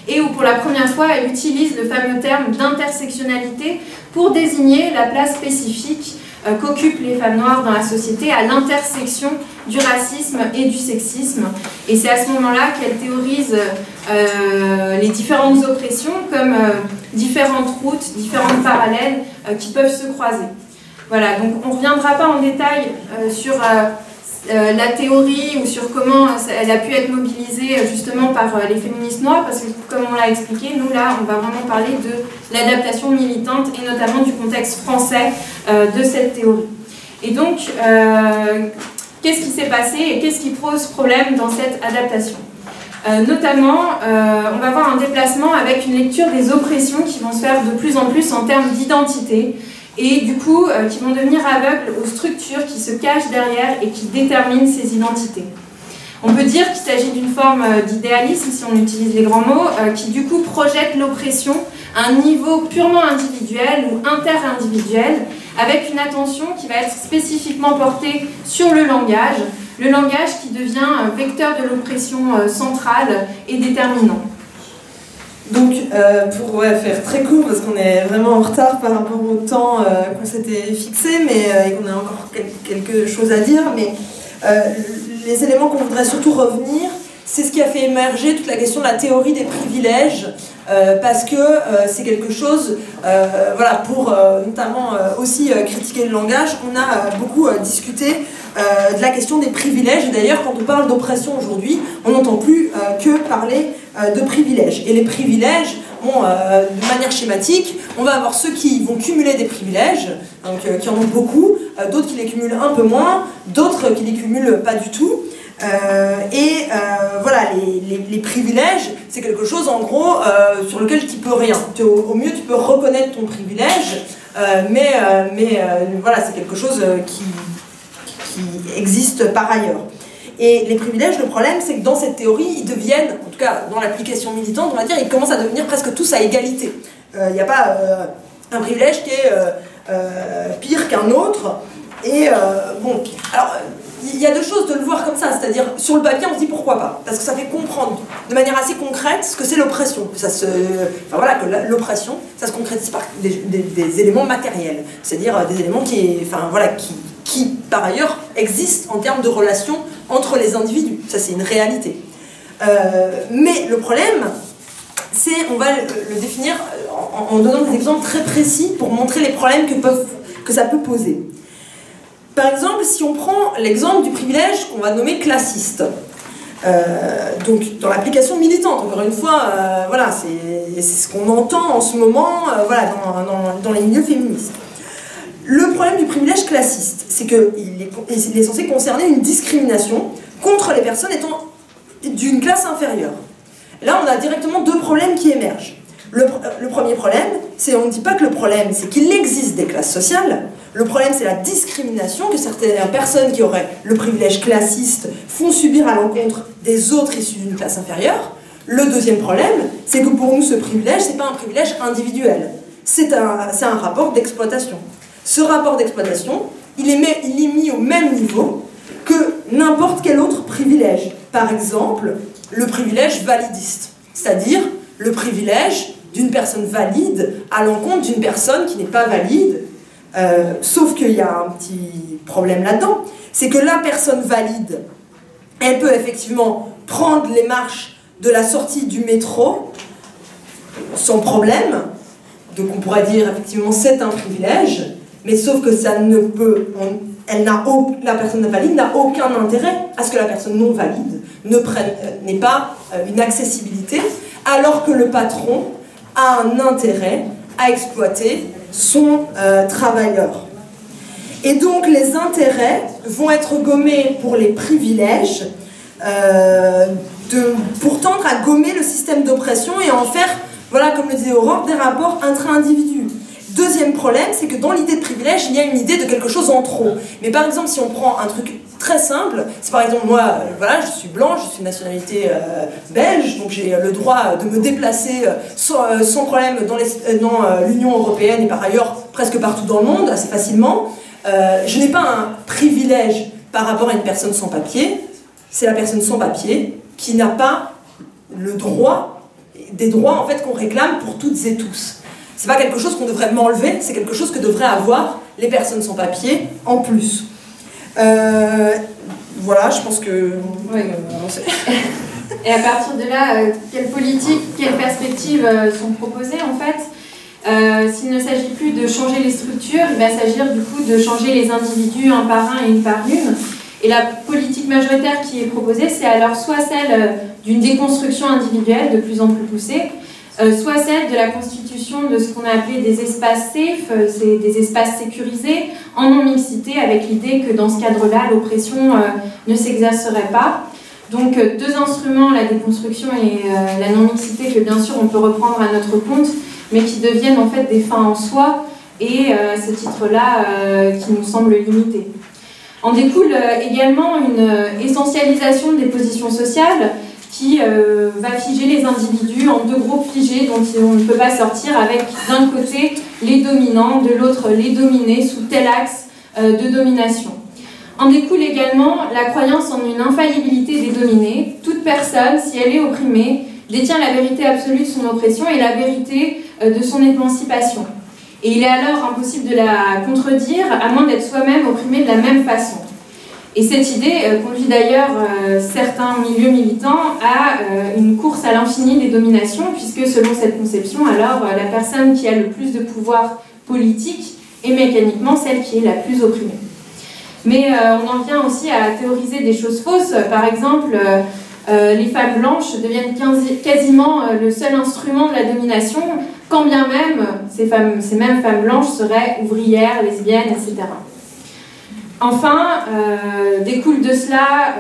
et où pour la première fois elle utilise le fameux terme d'intersectionnalité pour désigner la place spécifique euh, qu'occupent les femmes noires dans la société à l'intersection du racisme et du sexisme. Et c'est à ce moment-là qu'elle théorise euh, les différentes oppressions comme différentes routes, différentes parallèles qui peuvent se croiser. Voilà, donc on ne reviendra pas en détail euh, sur euh, euh, la théorie ou sur comment elle a pu être mobilisée justement par les féministes noires, parce que comme on l'a expliqué, nous là, on va vraiment parler de l'adaptation militante et notamment du contexte français de cette théorie. Et donc, qu'est-ce qui s'est passé et qu'est-ce qui pose problème dans cette adaptation? Notamment, on va avoir un déplacement avec une lecture des oppressions qui vont se faire de plus en plus en termes d'identité, et du coup euh, qui vont devenir aveugles aux structures qui se cachent derrière et qui déterminent ces identités. On peut dire qu'il s'agit d'une forme d'idéalisme, si on utilise les grands mots, qui du coup projette l'oppression à un niveau purement individuel ou interindividuel, avec une attention qui va être spécifiquement portée sur le langage, le langage qui devient vecteur de l'oppression centrale et déterminant. Donc, euh, pour faire très court, parce qu'on est vraiment en retard par rapport au temps euh, qu'on s'était fixé, mais euh, qu'on a encore quelque chose à dire, mais les éléments qu'on voudrait surtout revenir, c'est ce qui a fait émerger toute la question de la théorie des privilèges, parce que c'est quelque chose, voilà, pour notamment aussi critiquer le langage, on a beaucoup discuté de la question des privilèges, d'ailleurs, quand on parle d'oppression aujourd'hui, on n'entend plus que parler euh, de privilèges. Et les privilèges, bon, euh, de manière schématique, on va avoir ceux qui vont cumuler des privilèges, donc, euh, qui en ont beaucoup, d'autres qui les cumulent un peu moins, d'autres qui les cumulent pas du tout. et voilà, les, privilèges, c'est quelque chose en gros sur lequel tu peux rien. Au, mieux, tu peux reconnaître ton privilège, mais, mais voilà, c'est quelque chose qui, qui existe par ailleurs. Et les privilèges, le problème, c'est que dans cette théorie, ils deviennent, en tout cas dans l'application militante, on va dire, ils commencent à devenir presque tous à égalité. Il euh, n'y a pas euh, un privilège qui est euh, pire qu'un autre. Et bon, alors, il y a deux choses de le voir comme ça, c'est-à-dire sur le papier on se dit pourquoi pas, parce que ça fait comprendre de manière assez concrète ce que c'est l'oppression. Ça se, voilà, que l'oppression, ça se concrétise par des, éléments matériels, c'est-à-dire des éléments qui, voilà, qui, par ailleurs existent en termes de relations entre les individus. Ça, c'est une réalité. Euh, mais le problème, c'est, on va le, définir en, donnant des exemples très précis pour montrer les problèmes que, peuvent, que ça peut poser. Par exemple, si on prend l'exemple du privilège qu'on va nommer classiste, euh, donc dans l'application militante, encore une fois, euh, voilà, c'est ce qu'on entend en ce moment voilà, dans, les milieux féministes. Le problème du privilège classiste, c'est qu'il est censé concerner une discrimination contre les personnes étant d'une classe inférieure. Là, on a directement deux problèmes qui émergent. Le, premier problème, c'est on ne dit pas que le problème, c'est qu'il existe des classes sociales. Le problème, c'est la discrimination que certaines personnes qui auraient le privilège classiste font subir à l'encontre des autres issus d'une classe inférieure. Le deuxième problème, c'est que pour nous, ce privilège, ce n'est pas un privilège individuel. C'est un, un rapport d'exploitation. Ce rapport d'exploitation, il est, mis au même niveau que n'importe quel autre privilège. Par exemple, le privilège validiste, c'est-à-dire le privilège d'une personne valide à l'encontre d'une personne qui n'est pas valide. Euh, sauf qu'il y a un petit problème là-dedans, c'est que la personne valide, elle peut effectivement prendre les marches de la sortie du métro sans problème, donc on pourrait dire effectivement c'est un privilège, mais sauf que ça ne peut, la personne valide n'a aucun intérêt à ce que la personne non valide euh, n'ait pas euh, une accessibilité, alors que le patron a un intérêt à exploiter son euh, travailleur. Et donc les intérêts vont être gommés pour les privilèges, de, pour tendre à gommer le système d'oppression et en faire, voilà, comme le disait Aurore, des rapports intra-individus. Deuxième problème, c'est que dans l'idée de privilège, il y a une idée de quelque chose en trop. Mais par exemple, si on prend un truc très simple, c'est par exemple moi, euh, voilà, je suis blanche, je suis de nationalité euh, belge, donc j'ai le droit de me déplacer euh, sans, problème dans l'Union européenne et par ailleurs presque partout dans le monde, assez facilement. je n'ai pas un privilège par rapport à une personne sans papier, c'est la personne sans papier qui n'a pas le droit, des droits en fait qu'on réclame pour toutes et tous. C'est pas quelque chose qu'on devrait m'enlever, c'est quelque chose que devraient avoir les personnes sans papier en plus. Euh, voilà, je pense que. Oui, Et à partir de là, euh, quelles politiques, quelles perspectives euh, sont proposées en fait? S'il ne s'agit plus de changer les structures, il va s'agir du coup de changer les individus un par un et une par une. Et la politique majoritaire qui est proposée, c'est alors soit celle d'une déconstruction individuelle de plus en plus poussée, euh, soit celle de la constitution de ce qu'on a appelé des espaces safe, euh, c'est des espaces sécurisés, en non-mixité, avec l'idée que dans ce cadre-là, l'oppression euh, ne s'exercerait pas. Donc deux instruments, la déconstruction et la non-mixité, que bien sûr on peut reprendre à notre compte, mais qui deviennent en fait des fins en soi, et ce titre-là qui nous semble limité. En découle également une essentialisation des positions sociales qui va figer les individus en deux groupes figés dont on ne peut pas sortir avec d'un côté les dominants, de l'autre les dominés sous tel axe de domination. En découle également la croyance en une infaillibilité des dominés. Toute personne, si elle est opprimée, détient la vérité absolue de son oppression et la vérité euh, de son émancipation. Et il est alors impossible de la contredire, à moins d'être soi-même opprimé de la même façon. Et cette idée euh, conduit d'ailleurs euh, certains milieux militants à une course à l'infini des dominations, puisque selon cette conception, alors la personne qui a le plus de pouvoir politique est mécaniquement celle qui est la plus opprimée. Mais euh, on en vient aussi à théoriser des choses fausses. Par exemple, euh, euh, les femmes blanches deviennent quasiment le seul instrument de la domination, quand bien même ces, ces mêmes femmes blanches seraient ouvrières, lesbiennes, etc. Enfin, découle de cela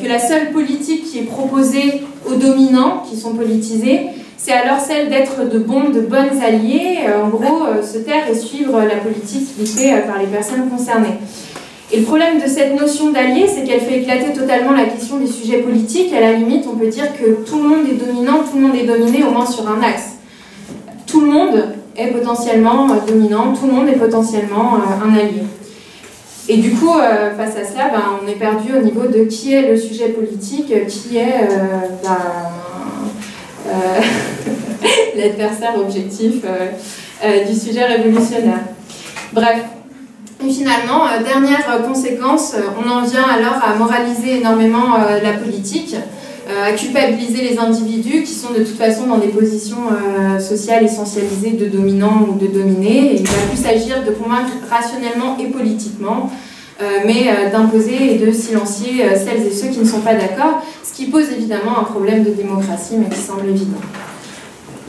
que la seule politique qui est proposée aux dominants, qui sont politisés, c'est alors celle d'être de bons, de bonnes alliés, en gros, se taire et suivre la politique dictée par les personnes concernées. Et le problème de cette notion d'allié, c'est qu'elle fait éclater totalement la question des sujets politiques. À la limite, on peut dire que tout le monde est dominant, tout le monde est dominé au moins sur un axe. Tout le monde est potentiellement euh, dominant, tout le monde est potentiellement euh, un allié. Et du coup, euh, face à cela, ben, on est perdu au niveau de qui est le sujet politique, qui est ben, l'adversaire objectif du sujet révolutionnaire. Bref, et finalement, euh, dernière euh, conséquence, euh, on en vient alors à moraliser énormément la politique, à culpabiliser les individus qui sont de toute façon dans des positions sociales essentialisées de dominants ou de dominés. Et il va plus s'agir de convaincre rationnellement et politiquement, mais d'imposer et de silencier celles et ceux qui ne sont pas d'accord, ce qui pose évidemment un problème de démocratie, mais qui semble évident.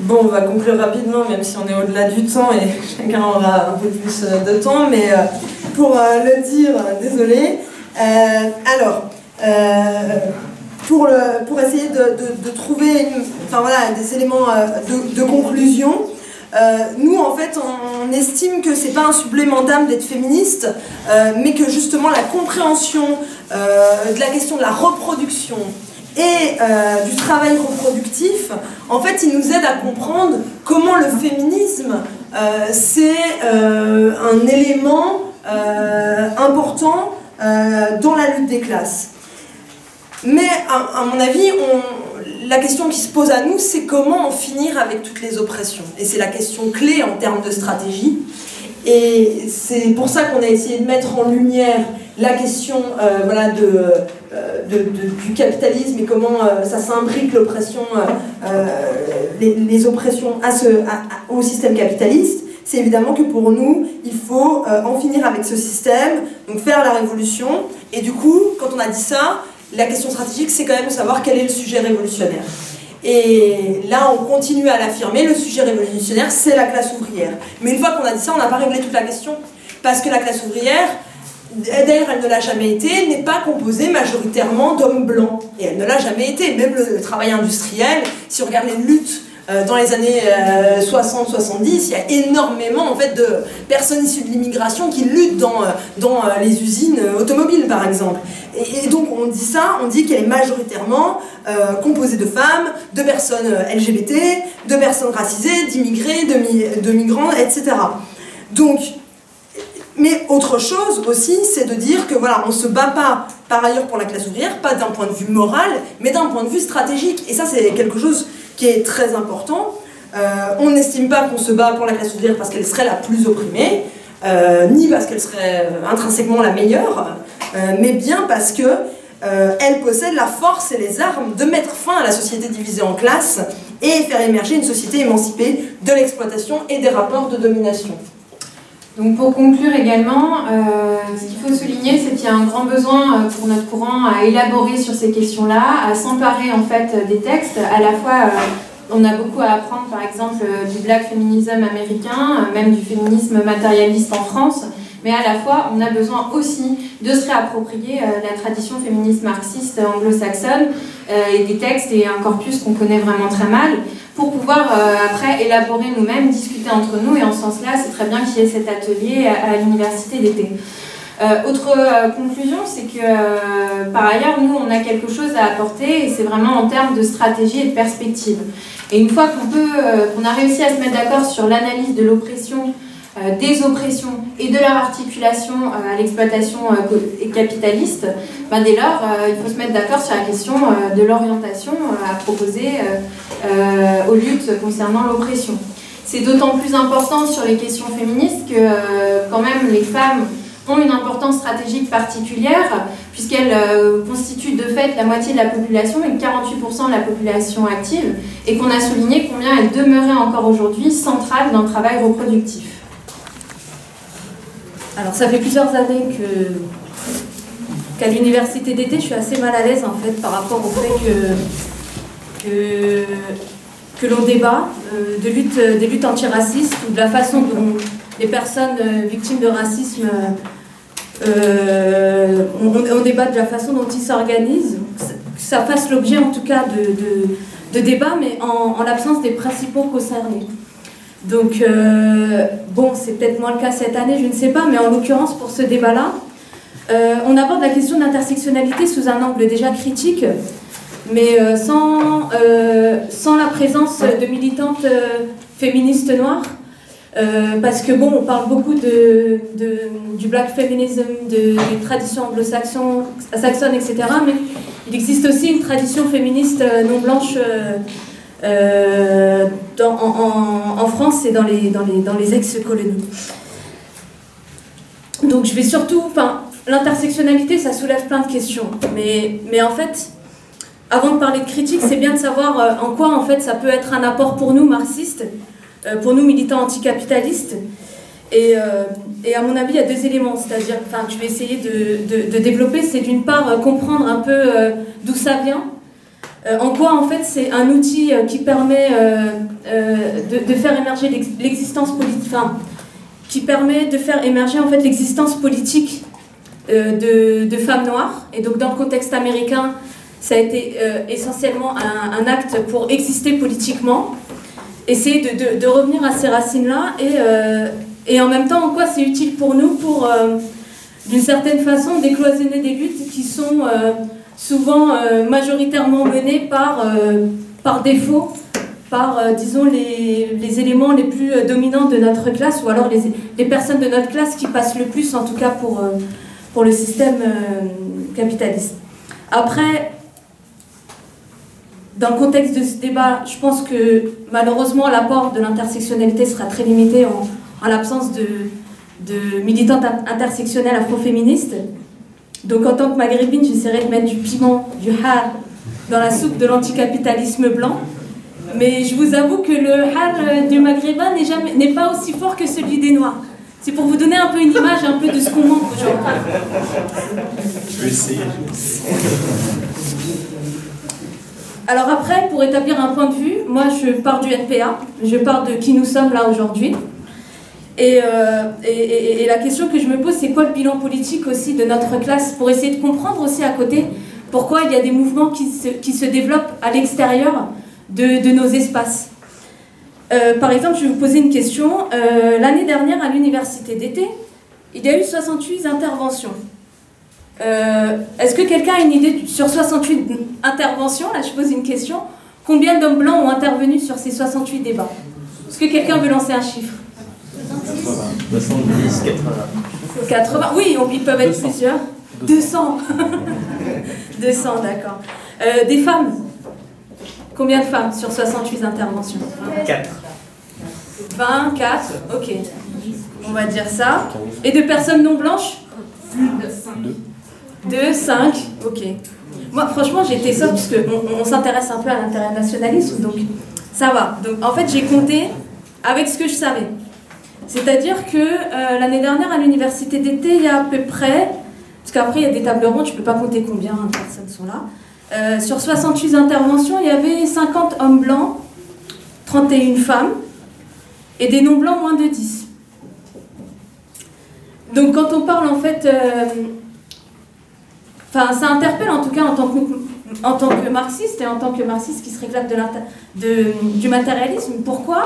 Bon, on va conclure rapidement, même si on est au-delà du temps et chacun aura un peu plus euh, de temps, mais euh, pour euh, le dire, désolé. alors, pour, le, pour essayer de, trouver des éléments de, conclusion, nous, en fait, on, estime que c'est pas un supplément d'âme d'être féministe, mais que justement la compréhension de la question de la reproduction, et euh, du travail reproductif, en fait, il nous aide à comprendre comment le féminisme, euh, c'est euh, un élément important dans la lutte des classes. Mais à, mon avis, la question qui se pose à nous, c'est comment en finir avec toutes les oppressions. Et c'est la question clé en termes de stratégie. Et c'est pour ça qu'on a essayé de mettre en lumière la question voilà, de euh, du capitalisme et comment euh, ça s'imbrique l'oppression, euh, les, oppressions au système capitaliste, c'est évidemment que pour nous, il faut en finir avec ce système, donc faire la révolution. Et du coup, quand on a dit ça, la question stratégique, c'est quand même de savoir quel est le sujet révolutionnaire. Et là, on continue à l'affirmer, le sujet révolutionnaire, c'est la classe ouvrière. Mais une fois qu'on a dit ça, on n'a pas réglé toute la question. Parce que la classe ouvrière, D'ailleurs, elle ne l'a jamais été, n'est pas composée majoritairement d'hommes blancs. Et elle ne l'a jamais été. Même le travail industriel, si on regarde les luttes dans les années 60-70, euh, il y a énormément en fait, de personnes issues de l'immigration qui luttent dans, euh, dans les usines automobiles, par exemple. Et, donc, on dit ça, on dit qu'elle est majoritairement composée de femmes, de personnes LGBT, de personnes racisées, d'immigrés, de, de migrants, etc. Donc, mais autre chose aussi, c'est de dire que voilà, on se bat pas par ailleurs pour la classe ouvrière, pas d'un point de vue moral, mais d'un point de vue stratégique. Et ça, c'est quelque chose qui est très important. Euh, on n'estime pas qu'on se bat pour la classe ouvrière parce qu'elle serait la plus opprimée, euh, ni parce qu'elle serait intrinsèquement la meilleure, euh, mais bien parce que elle possède la force et les armes de mettre fin à la société divisée en classes et faire émerger une société émancipée de l'exploitation et des rapports de domination. Donc pour conclure également, euh, ce qu'il faut souligner, c'est qu'il y a un grand besoin euh, pour notre courant à élaborer sur ces questions-là, à s'emparer en fait des textes. À la fois, euh, on a beaucoup à apprendre par exemple du black feminism américain, même du féminisme matérialiste en France, mais à la fois, on a besoin aussi de se réapproprier la tradition féministe marxiste anglo-saxonne et des textes et un corpus qu'on connaît vraiment très mal pour pouvoir euh, après élaborer nous-mêmes, discuter entre nous. Et en ce sens-là, c'est très bien qu'il y ait cet atelier à, l'université d'été. autre conclusion, c'est que par ailleurs, nous, on a quelque chose à apporter et c'est vraiment en termes de stratégie et de perspective. Et une fois qu'on qu'on a réussi à se mettre d'accord sur l'analyse de l'oppression euh, des oppressions et de leur articulation euh, à l'exploitation euh, capitaliste, ben dès lors, il faut se mettre d'accord sur la question de l'orientation à proposer aux luttes concernant l'oppression. C'est d'autant plus important sur les questions féministes que quand même les femmes ont une importance stratégique particulière, puisqu'elles constituent de fait la moitié de la population et 48% de la population active, et qu'on a souligné combien elles demeuraient encore aujourd'hui centrales dans le travail reproductif. Alors ça fait plusieurs années qu'à l'université d'été, je suis assez mal à l'aise en fait par rapport au fait que, que, l'on débat euh, de lutte, des luttes antiracistes ou de la façon dont les personnes euh, victimes de racisme euh, on, débat de la façon dont ils s'organisent, que ça fasse l'objet en tout cas de, de, débats, mais en l'absence des principaux concernés. Donc, euh, bon, c'est peut-être moins le cas cette année, je ne sais pas, mais en l'occurrence, pour ce débat-là, euh, on aborde la question d'intersectionnalité sous un angle déjà critique, mais euh, sans, sans la présence de militantes féministes noires. parce que bon, on parle beaucoup de, du black feminism, de, des traditions anglo-saxonnes, etc. Mais il existe aussi une tradition féministe non blanche euh, en, France et dans les, dans les, dans les ex-colonies. Donc je vais surtout, l'intersectionnalité, ça soulève plein de questions. Mais, mais en fait, avant de parler de critique, c'est bien de savoir euh, en quoi en fait ça peut être un apport pour nous marxistes, euh, pour nous militants anticapitalistes. Et, et à mon avis, il y a deux éléments, c'est-à-dire, enfin, que je vais essayer de, de, développer, c'est d'une part comprendre un peu d'où ça vient, en quoi en fait c'est un outil euh, qui permet euh, de, faire émerger l'existence politique, qui permet de faire émerger en fait l'existence politique de, femmes noires. Et donc dans le contexte américain, ça a été essentiellement un, acte pour exister politiquement, essayer de, revenir à ces racines-là et, et en même temps en quoi c'est utile pour nous pour d'une certaine façon décloisonner des luttes qui sont souvent euh, majoritairement menées par, euh, par défaut, par, euh, disons, les, les, éléments les plus dominants de notre classe, ou alors les, les, personnes de notre classe qui passent le plus, en tout cas pour, pour le système capitaliste. Après, dans le contexte de ce débat, je pense que malheureusement l'apport de l'intersectionnalité sera très limité en, en l'absence de, de militantes intersectionnelles afroféministes. Donc en tant que maghrébine, j'essaierai de mettre du piment, du har dans la soupe de l'anticapitalisme blanc. Mais je vous avoue que le har du maghrébin n'est pas aussi fort que celui des noirs. C'est pour vous donner un peu une image un peu de ce qu'on manque aujourd'hui. Je vais essayer. Alors après, pour établir un point de vue, moi je pars du NPA, je pars de qui nous sommes là aujourd'hui. Euh, et, la question que je me pose, c'est quoi le bilan politique aussi de notre classe pour essayer de comprendre aussi à côté pourquoi il y a des mouvements qui se, qui se développent à l'extérieur de, de, nos espaces. Euh, par exemple, je vais vous poser une question. Euh, l'année dernière, à l'université d'été, il y a eu 68 interventions. Est-ce que quelqu'un a une idée sur 68 interventions Là, je pose une question. Combien d'hommes blancs ont intervenu sur ces 68 débats? Est-ce que quelqu'un veut lancer un chiffre? 70, 80. 80, oui, ils peuvent être plusieurs. 200. 200, d'accord. Euh, des femmes Combien de femmes sur 68 interventions? 4. 24, ok. On va dire ça. Et de personnes non blanches? 2. 2, 5, ok. Moi, franchement, j'ai été parce qu'on on, s'intéresse un peu à l'intérêt nationalisme, donc ça va. Donc, en fait, j'ai compté avec ce que je savais. C'est-à-dire que euh, l'année dernière, à l'université d'été, il y a à peu près, parce qu'après il y a des tables rondes, je ne peux pas compter combien de personnes sont là, euh, sur 68 interventions, il y avait 50 hommes blancs, 31 femmes, et des non-blancs moins de 10. Donc quand on parle en fait... Euh, enfin, ça interpelle en tout cas en tant que, marxiste et en tant que marxiste qui se réclame du matérialisme. Pourquoi?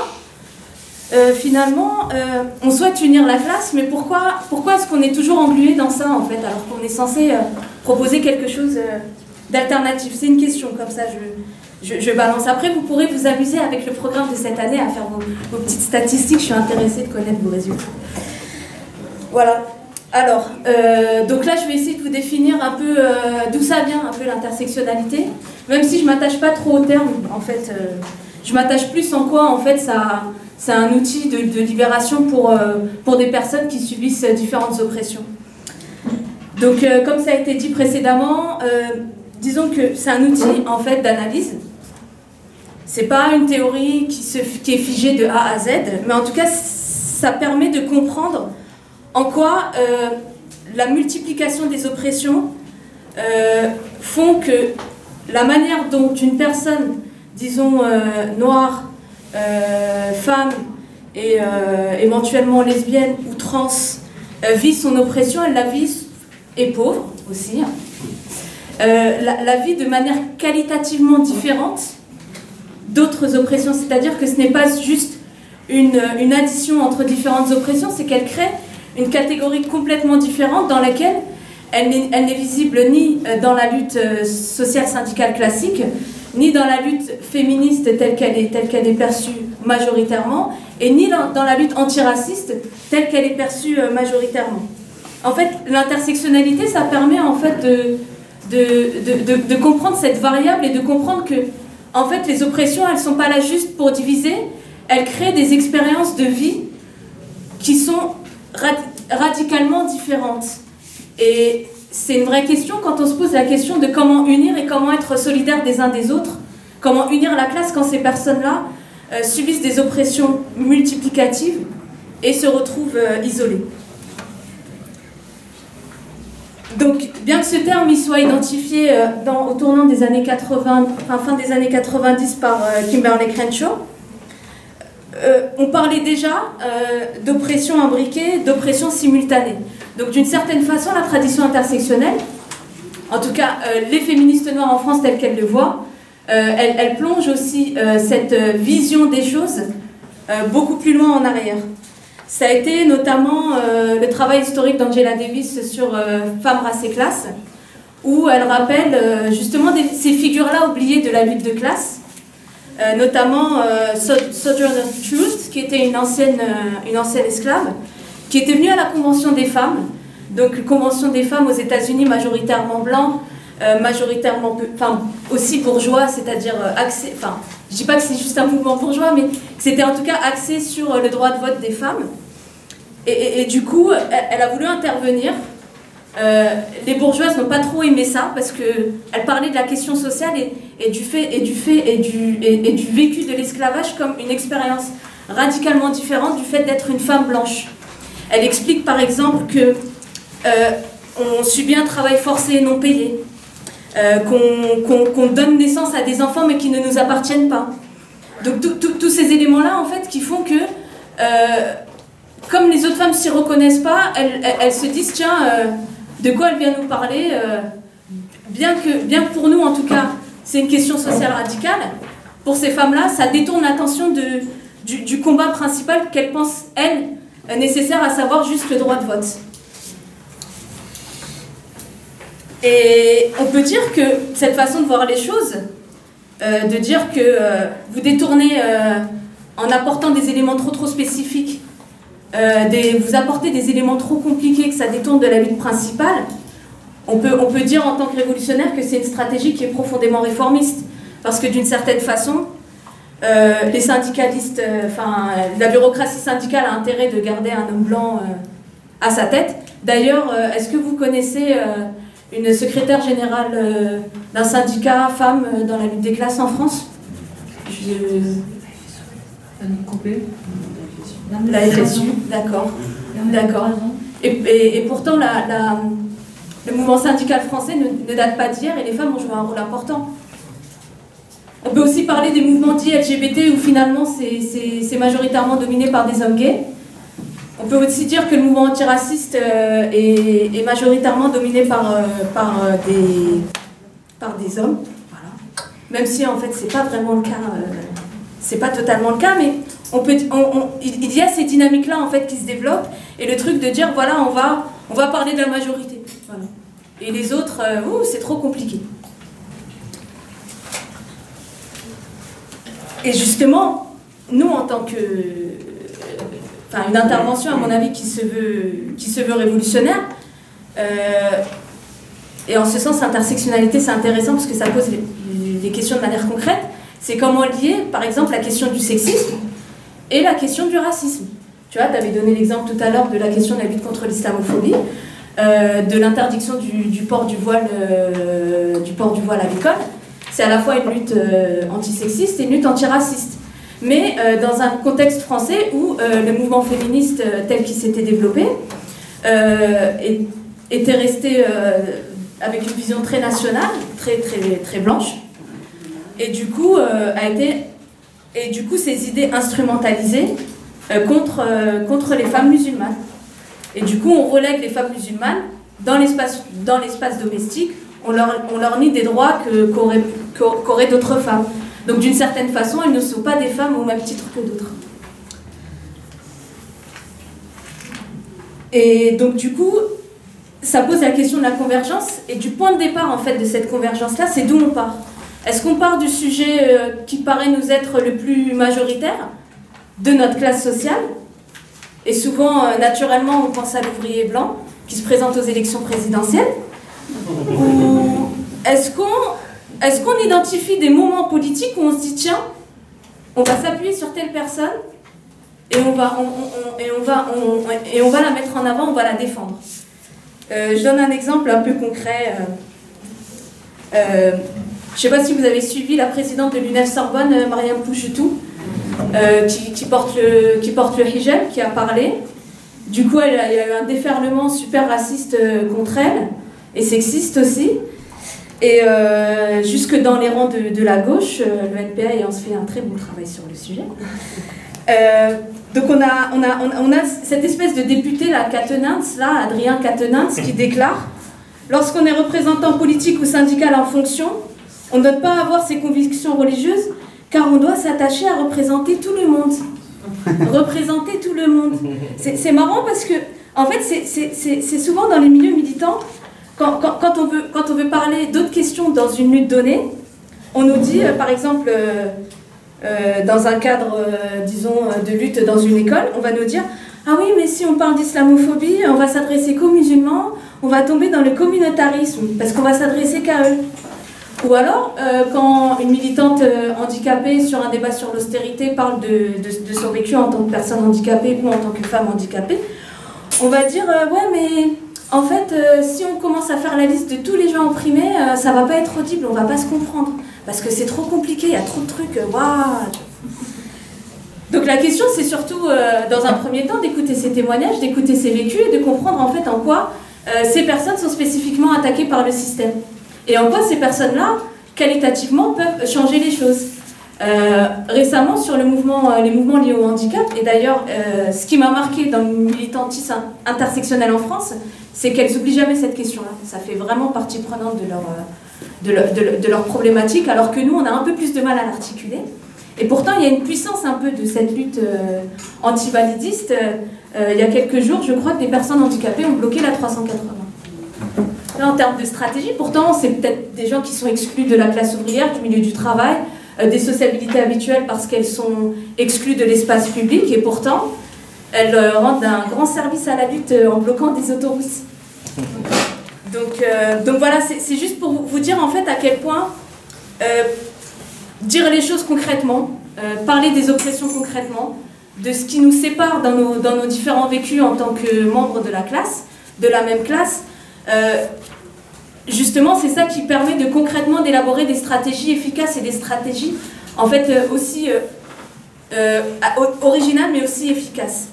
Euh, finalement, euh, on souhaite unir la classe, mais pourquoi, pourquoi est-ce qu'on est toujours englué dans ça, en fait, alors qu'on est censé euh, proposer quelque chose d'alternatif? C'est une question, comme ça, je, je, balance. Après, vous pourrez vous amuser avec le programme de cette année à faire vos, petites statistiques. Je suis intéressée de connaître vos résultats. Voilà. Alors, donc là, je vais essayer de vous définir un peu d'où ça vient, un peu l'intersectionnalité, même si je m'attache pas trop au terme, en fait. je m'attache plus en quoi, en fait, ça c'est un outil de, libération pour, euh, pour des personnes qui subissent différentes oppressions. Donc, euh, comme ça a été dit précédemment, euh, disons que c'est un outil en fait d'analyse. C'est pas une théorie qui, se, qui est figée de A à Z, mais en tout cas, ça permet de comprendre en quoi la multiplication des oppressions font que la manière dont une personne, disons noire, femme et euh, éventuellement lesbienne ou trans euh, vit son oppression, elle la vit, et pauvre aussi, hein. la, vit de manière qualitativement différente d'autres oppressions. C'est-à-dire que ce n'est pas juste une, une, addition entre différentes oppressions, c'est qu'elle crée une catégorie complètement différente dans laquelle elle n'est visible ni dans la lutte sociale syndicale classique, ni dans la lutte féministe telle qu'elle est, est perçue majoritairement, et ni dans, la lutte antiraciste telle qu'elle est perçue euh, majoritairement. En fait, l'intersectionnalité, ça permet en fait de, comprendre cette variable et de comprendre que, en fait, les oppressions, elles ne sont pas là juste pour diviser, elles créent des expériences de vie qui sont radicalement différentes. Et c'est une vraie question quand on se pose la question de comment unir et comment être solidaire des uns des autres, comment unir la classe quand ces personnes-là euh, subissent des oppressions multiplicatives et se retrouvent euh, isolées. Donc, bien que ce terme y soit identifié euh, au tournant des années 80, enfin, fin des années 90 par Kimberley Crenshaw, on parlait déjà d'oppression imbriquée, d'oppression simultanée. Donc d'une certaine façon, la tradition intersectionnelle, en tout cas euh, les féministes noires en France telles qu'elles le voient, euh, elles, plongent aussi euh, cette vision des choses beaucoup plus loin en arrière. Ça a été notamment le travail historique d'Angela Davis sur Femmes, race et classe, où elle rappelle justement ces figures-là oubliées de la lutte de classe, notamment Sojourner Truth, qui était une ancienne, une ancienne esclave, qui était venu à la Convention des femmes. Donc, Convention des femmes aux États-Unis, majoritairement blanc, euh, majoritairement, enfin, aussi bourgeois, c'est-à-dire euh, axé, enfin, je dis pas que c'est juste un mouvement bourgeois, mais c'était en tout cas axé sur euh, le droit de vote des femmes. Et, du coup, elle, a voulu intervenir. les bourgeoises n'ont pas trop aimé ça parce qu'elle parlait de la question sociale et, du fait, et, du, fait et, du, et du vécu de l'esclavage comme une expérience radicalement différente du fait d'être une femme blanche. Elle explique par exemple que euh, on subit un travail forcé et non payé, euh, qu'on donne naissance à des enfants mais qui ne nous appartiennent pas. Donc tous ces éléments-là en fait qui font que euh, comme les autres femmes s'y reconnaissent pas, elles, se disent tiens de quoi elle vient nous parler bien que bien pour nous en tout cas c'est une question sociale radicale. Pour ces femmes-là, ça détourne l'attention du combat principal qu'elles pensent elles nécessaire à savoir juste le droit de vote. Et on peut dire que cette façon de voir les choses, euh, de dire que euh, vous détournez euh, en apportant des éléments trop trop spécifiques, vous apportez des éléments trop compliqués, que ça détourne de la lutte principale, on peut, on peut dire en tant que révolutionnaire que c'est une stratégie qui est profondément réformiste. Parce que d'une certaine façon, euh, les syndicalistes, euh, enfin, la bureaucratie syndicale a intérêt de garder un homme blanc euh, à sa tête. D'ailleurs, est-ce que vous connaissez une secrétaire générale d'un syndicat femme dans la lutte des classes en France? La FSU, d'accord. D'accord. Et, et, pourtant, la, la, le mouvement syndical français ne, ne date pas d'hier et les femmes ont joué un rôle important. On peut aussi parler des mouvements dits LGBT où finalement c'est majoritairement dominé par des hommes gays. On peut aussi dire que le mouvement antiraciste euh, est, majoritairement dominé par, euh, par, euh, des, par des hommes. Même si en fait c'est pas vraiment le cas, c'est pas totalement le cas, mais on peut, il y a ces dynamiques-là en fait qui se développent et le truc de dire voilà on va, on va parler de la majorité. Et les autres, c'est trop compliqué. Et justement, nous en tant que, enfin une intervention à mon avis qui se veut, qui se veut révolutionnaire. Euh, et en ce sens, intersectionnalité, c'est intéressant parce que ça pose les questions de manière concrète. C'est comment lier, par exemple, la question du sexisme et la question du racisme. Tu vois, tu avais donné l'exemple tout à l'heure de la question de la lutte contre l'islamophobie, euh, de l'interdiction du, port du voile, euh, du port du voile à l'école. C'est à la fois une lutte euh, antisexiste et une lutte antiraciste. Mais dans un contexte français où le mouvement féministe tel qu'il s'était développé était resté avec une vision très nationale, très, très, très blanche, et du coup a été et du coup ces idées instrumentalisées euh, contre, euh, contre les femmes musulmanes. Et du coup, on relègue les femmes musulmanes dans l'espace domestique, on leur, nie des droits qu'auraient, d'autres femmes. Donc d'une certaine façon, elles ne sont pas des femmes au même titre que d'autres. Et donc du coup, ça pose la question de la convergence, et du point de départ en fait de cette convergence-là, c'est d'où on part. Est-ce qu'on part du sujet euh, qui paraît nous être le plus majoritaire, de notre classe sociale? Et souvent, euh, naturellement, on pense à l'ouvrier blanc qui se présente aux élections présidentielles est-ce qu'on identifie des moments politiques où on se dit tiens, on va s'appuyer sur telle personne et on va, la mettre en avant, on va la défendre euh, Je donne un exemple un peu concret. Je ne sais pas si vous avez suivi la présidente de l'UNEF Sorbonne, euh, Mariam Pouchetou, euh, qui, porte le, qui hijab, qui a parlé. Du coup, il y a eu un déferlement super raciste euh, contre elle, et sexiste aussi. Et jusque dans les rangs de, la gauche, le NPA ayant fait un très bon travail sur le sujet. donc on a, on, a, on, a, cette espèce de député, là, là, Adrien Catenins, qui déclare Lorsqu'on est représentant politique ou syndical en fonction, on ne doit pas avoir ses convictions religieuses, car on doit s'attacher à représenter tout le monde. représenter tout le monde. C'est marrant parce que, en fait, c'est souvent dans les milieux militants, quand, on, veut, parler d'autres questions dans une lutte donnée, on nous dit, euh, par exemple, euh, euh, dans un cadre, disons, de lutte dans une école, on va nous dire Ah oui, mais si on parle d'islamophobie, on va s'adresser qu'aux musulmans, on va tomber dans le communautarisme, parce qu'on va s'adresser qu'à eux. Ou alors, quand une militante handicapée sur un débat sur l'austérité parle de, de, son vécu en tant que personne handicapée ou en tant que femme handicapée, on va dire euh, Ouais, mais en fait, si on commence à faire la liste de tous les gens opprimés, ça va pas être audible, on va pas se comprendre. Parce que c'est trop compliqué, il y a trop de trucs. Waouh donc la question, c'est surtout, dans un premier temps, d'écouter ces témoignages, d'écouter ces vécus et de comprendre en fait en quoi ces personnes sont spécifiquement attaquées par le système. Et en quoi ces personnes-là, qualitativement, peuvent changer les choses. Euh, récemment, sur euh, les mouvements liés au handicap, et d'ailleurs, euh, ce qui m'a marqué dans le militantisme intersectionnel en France, c'est qu'elles n'oublient jamais cette question-là. Ça fait vraiment partie prenante de leur, de, leur, problématique, alors que nous, on a un peu plus de mal à l'articuler. Et pourtant, il y a une puissance un peu de cette lutte anti-validiste. il y a quelques jours, je crois que des personnes handicapées ont bloqué la 380 en termes de stratégie, pourtant, c'est peut-être des gens qui sont exclus de la classe ouvrière, du milieu du travail, des sociabilités habituelles parce qu'elles sont exclues de l'espace public, et pourtant, elles euh, rendent un grand service à la lutte euh, en bloquant des autoroutes. Donc, donc voilà, c'est juste pour vous dire en fait à quel point dire les choses concrètement, parler des oppressions concrètement, de ce qui nous sépare dans nos, dans nos différents vécus en tant que membres de la classe, de la même classe, euh, justement, c'est ça qui permet de concrètement d'élaborer des stratégies efficaces et des stratégies en fait euh, aussi euh, originales mais aussi efficaces.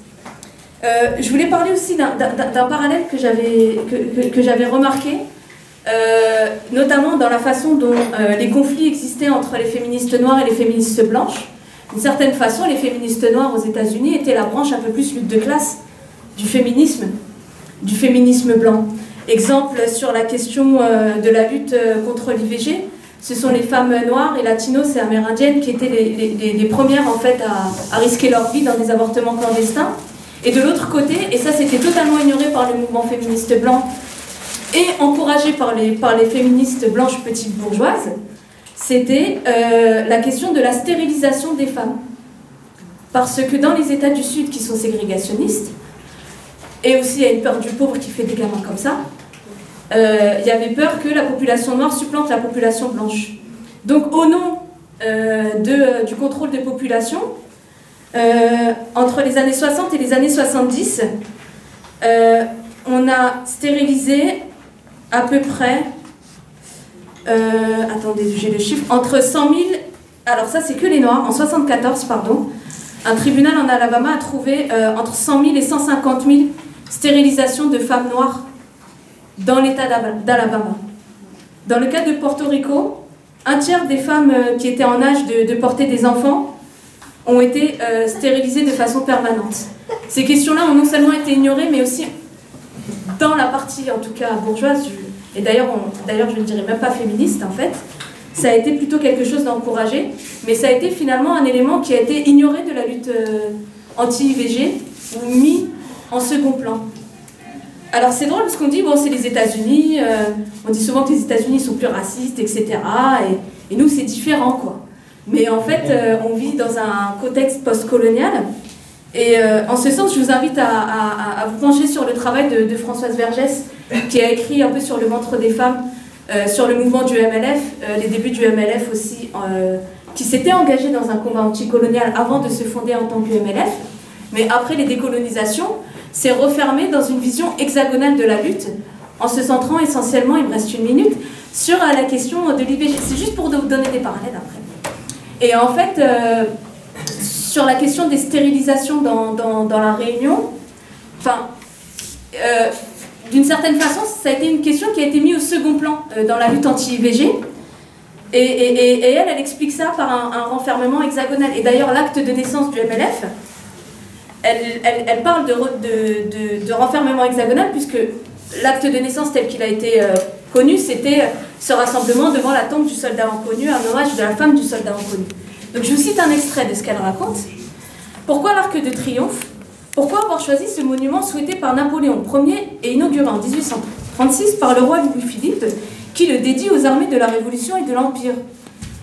je voulais parler aussi d'un parallèle que j'avais que, remarqué, notamment dans la façon dont les conflits existaient entre les féministes noires et les féministes blanches. D'une certaine façon, les féministes noires aux États-Unis étaient la branche un peu plus lutte de classe du féminisme, du féminisme blanc. Exemple sur la question euh, de la lutte euh, contre l'IVG, ce sont les femmes noires et latinos et amérindiennes qui étaient les, premières en fait à, risquer leur vie dans des avortements clandestins. Et de l'autre côté, et ça c'était totalement ignoré par le mouvement féministe blanc et encouragé par les, par les féministes blanches petites bourgeoises, c'était euh, la question de la stérilisation des femmes. Parce que dans les États du Sud qui sont ségrégationnistes, et aussi il y a une peur du pauvre qui fait des gamins comme ça, euh, il y avait peur que la population noire supplante la population blanche. Donc au nom euh, du contrôle des populations, euh, entre les années 60 et les années 70, on a stérilisé à peu près, attendez, j'ai le chiffre, entre 100 000, alors ça c'est que les Noirs, en 74, pardon, un tribunal en Alabama a trouvé entre 100 000 et 150 000 stérilisations de femmes noires dans l'État d'Alabama. Dans le cas de Porto Rico, un tiers des femmes euh, qui étaient en âge de, porter des enfants ont été euh, stérilisées de façon permanente. Ces questions-là ont non seulement été ignorées, mais aussi dans la partie, en tout cas bourgeoise, et d'ailleurs, d'ailleurs je ne dirais même pas féministe en fait, ça a été plutôt quelque chose d'encouragé, mais ça a été finalement un élément qui a été ignoré de la lutte euh, anti-IVG ou mis en second plan. Alors c'est drôle parce qu'on dit, bon, c'est les États-Unis, euh, on dit souvent que les États-Unis sont plus racistes, etc. Et, nous, c'est différent, quoi. Mais en fait, euh, on vit dans un contexte post-colonial. Et euh, en ce sens, je vous invite à, vous pencher sur le travail de, Françoise Vergès, qui a écrit un peu sur le ventre des femmes, sur le mouvement du MLF, les débuts du MLF aussi, qui s'était engagé dans un combat anticolonial avant de se fonder en tant que MLF. Mais après les décolonisations, c'est refermé dans une vision hexagonale de la lutte, en se centrant essentiellement, il me reste une minute, sur euh, la question de l'IVG. C'est juste pour vous donner des parallèles après. Et en fait, euh, sur la question des stérilisations dans, dans, la Réunion, enfin, euh, d'une certaine façon, ça a été une question qui a été mise au second plan dans la lutte anti-IVG. Et, elle, elle explique ça par un, un renfermement hexagonal. Et d'ailleurs, l'acte de naissance du MLF, elle, parle de, renfermement hexagonal, puisque l'acte de naissance tel qu'il a été euh, connu, c'était ce rassemblement devant la tombe du soldat inconnu, un hommage de la femme du soldat inconnu. Donc je vous cite un extrait de ce qu'elle raconte. Pourquoi l'arc de triomphe? Pourquoi avoir choisi ce monument souhaité par Napoléon Ier et inauguré en 1836 par le roi Louis-Philippe, qui le dédie aux armées de la Révolution et de l'Empire?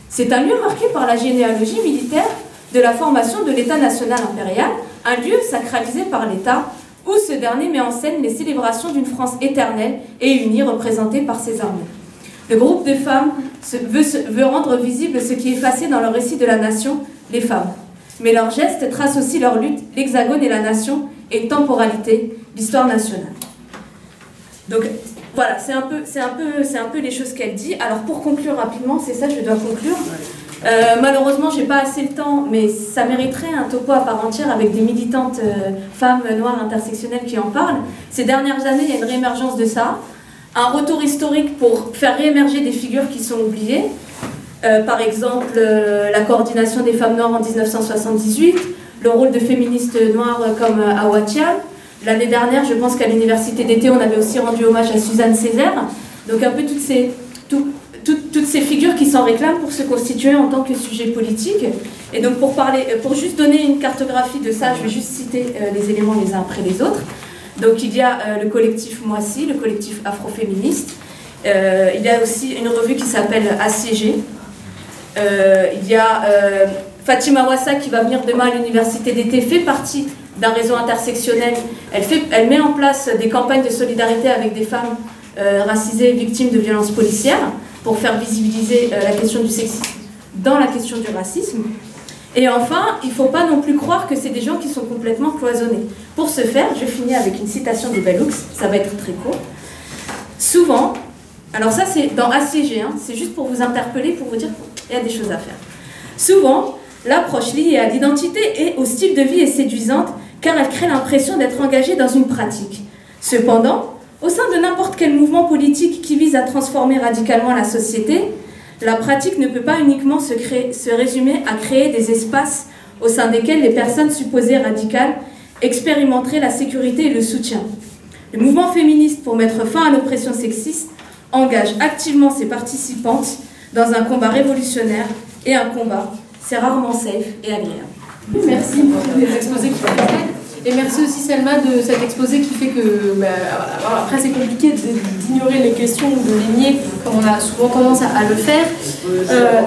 C'est un lieu marqué par la généalogie militaire de la formation de l'État national impérial, un lieu sacralisé par l'État où ce dernier met en scène les célébrations d'une France éternelle et unie représentée par ses armées. Le groupe de femmes veut, rendre visible ce qui est effacé dans le récit de la nation, les femmes. Mais leurs gestes tracent aussi leur lutte, l'hexagone et la nation, et temporalité, l'histoire nationale. Donc voilà, c'est un, peu, un, peu, un peu les choses qu'elle dit. Alors pour conclure rapidement, c'est ça, je dois conclure. Euh, malheureusement, j'ai pas assez le temps, mais ça mériterait un topo à part entière avec des militantes euh, femmes noires intersectionnelles qui en parlent. Ces dernières années, il y a une réémergence de ça, un retour historique pour faire réémerger des figures qui sont oubliées. Euh, par exemple, la coordination des femmes noires en 1978, le rôle de féministes noires comme Awatia. L'année dernière, je pense qu'à l'université d'été, on avait aussi rendu hommage à Suzanne Césaire. Donc un peu toutes ces, toutes ces figures qui s'en réclament pour se constituer en tant que sujet politique. Et donc pour, parler, euh, pour juste donner une cartographie de ça, je vais juste citer euh, les éléments les uns après les autres. Donc il y a euh, le collectif Moissy, le collectif afroféministe. il y a aussi une revue qui s'appelle Assiégé. il y a Fatima Wassa qui va venir demain à l'université d'été, fait partie d'un réseau intersectionnel. Elle, fait, elle met en place des campagnes de solidarité avec des femmes racisées et victimes de violences policières pour faire visibiliser euh, la question du sexisme dans la question du racisme. Et enfin, il ne faut pas non plus croire que c'est des gens qui sont complètement cloisonnés. Pour ce faire, je finis avec une citation de Bellux, ça va être très court. Souvent, alors ça c'est dans ACG, hein, c'est juste pour vous interpeller, pour vous dire qu'il y a des choses à faire. Souvent, l'approche liée à l'identité et au style de vie est séduisante car elle crée l'impression d'être engagé dans une pratique. Cependant, au sein de n'importe quel mouvement politique qui vise à transformer radicalement la société, la pratique ne peut pas uniquement se, résumer à créer des espaces au sein desquels les personnes supposées radicales expérimenteraient la sécurité et le soutien. Le mouvement féministe pour mettre fin à l'oppression sexiste engage activement ses participantes dans un combat révolutionnaire et un combat, c'est rarement safe et agréable. Merci pour les exposés qui et merci aussi Selma de cet exposé qui fait que, bah, après c'est compliqué d'ignorer les questions ou de les nier comme on a souvent tendance à, le faire. Euh,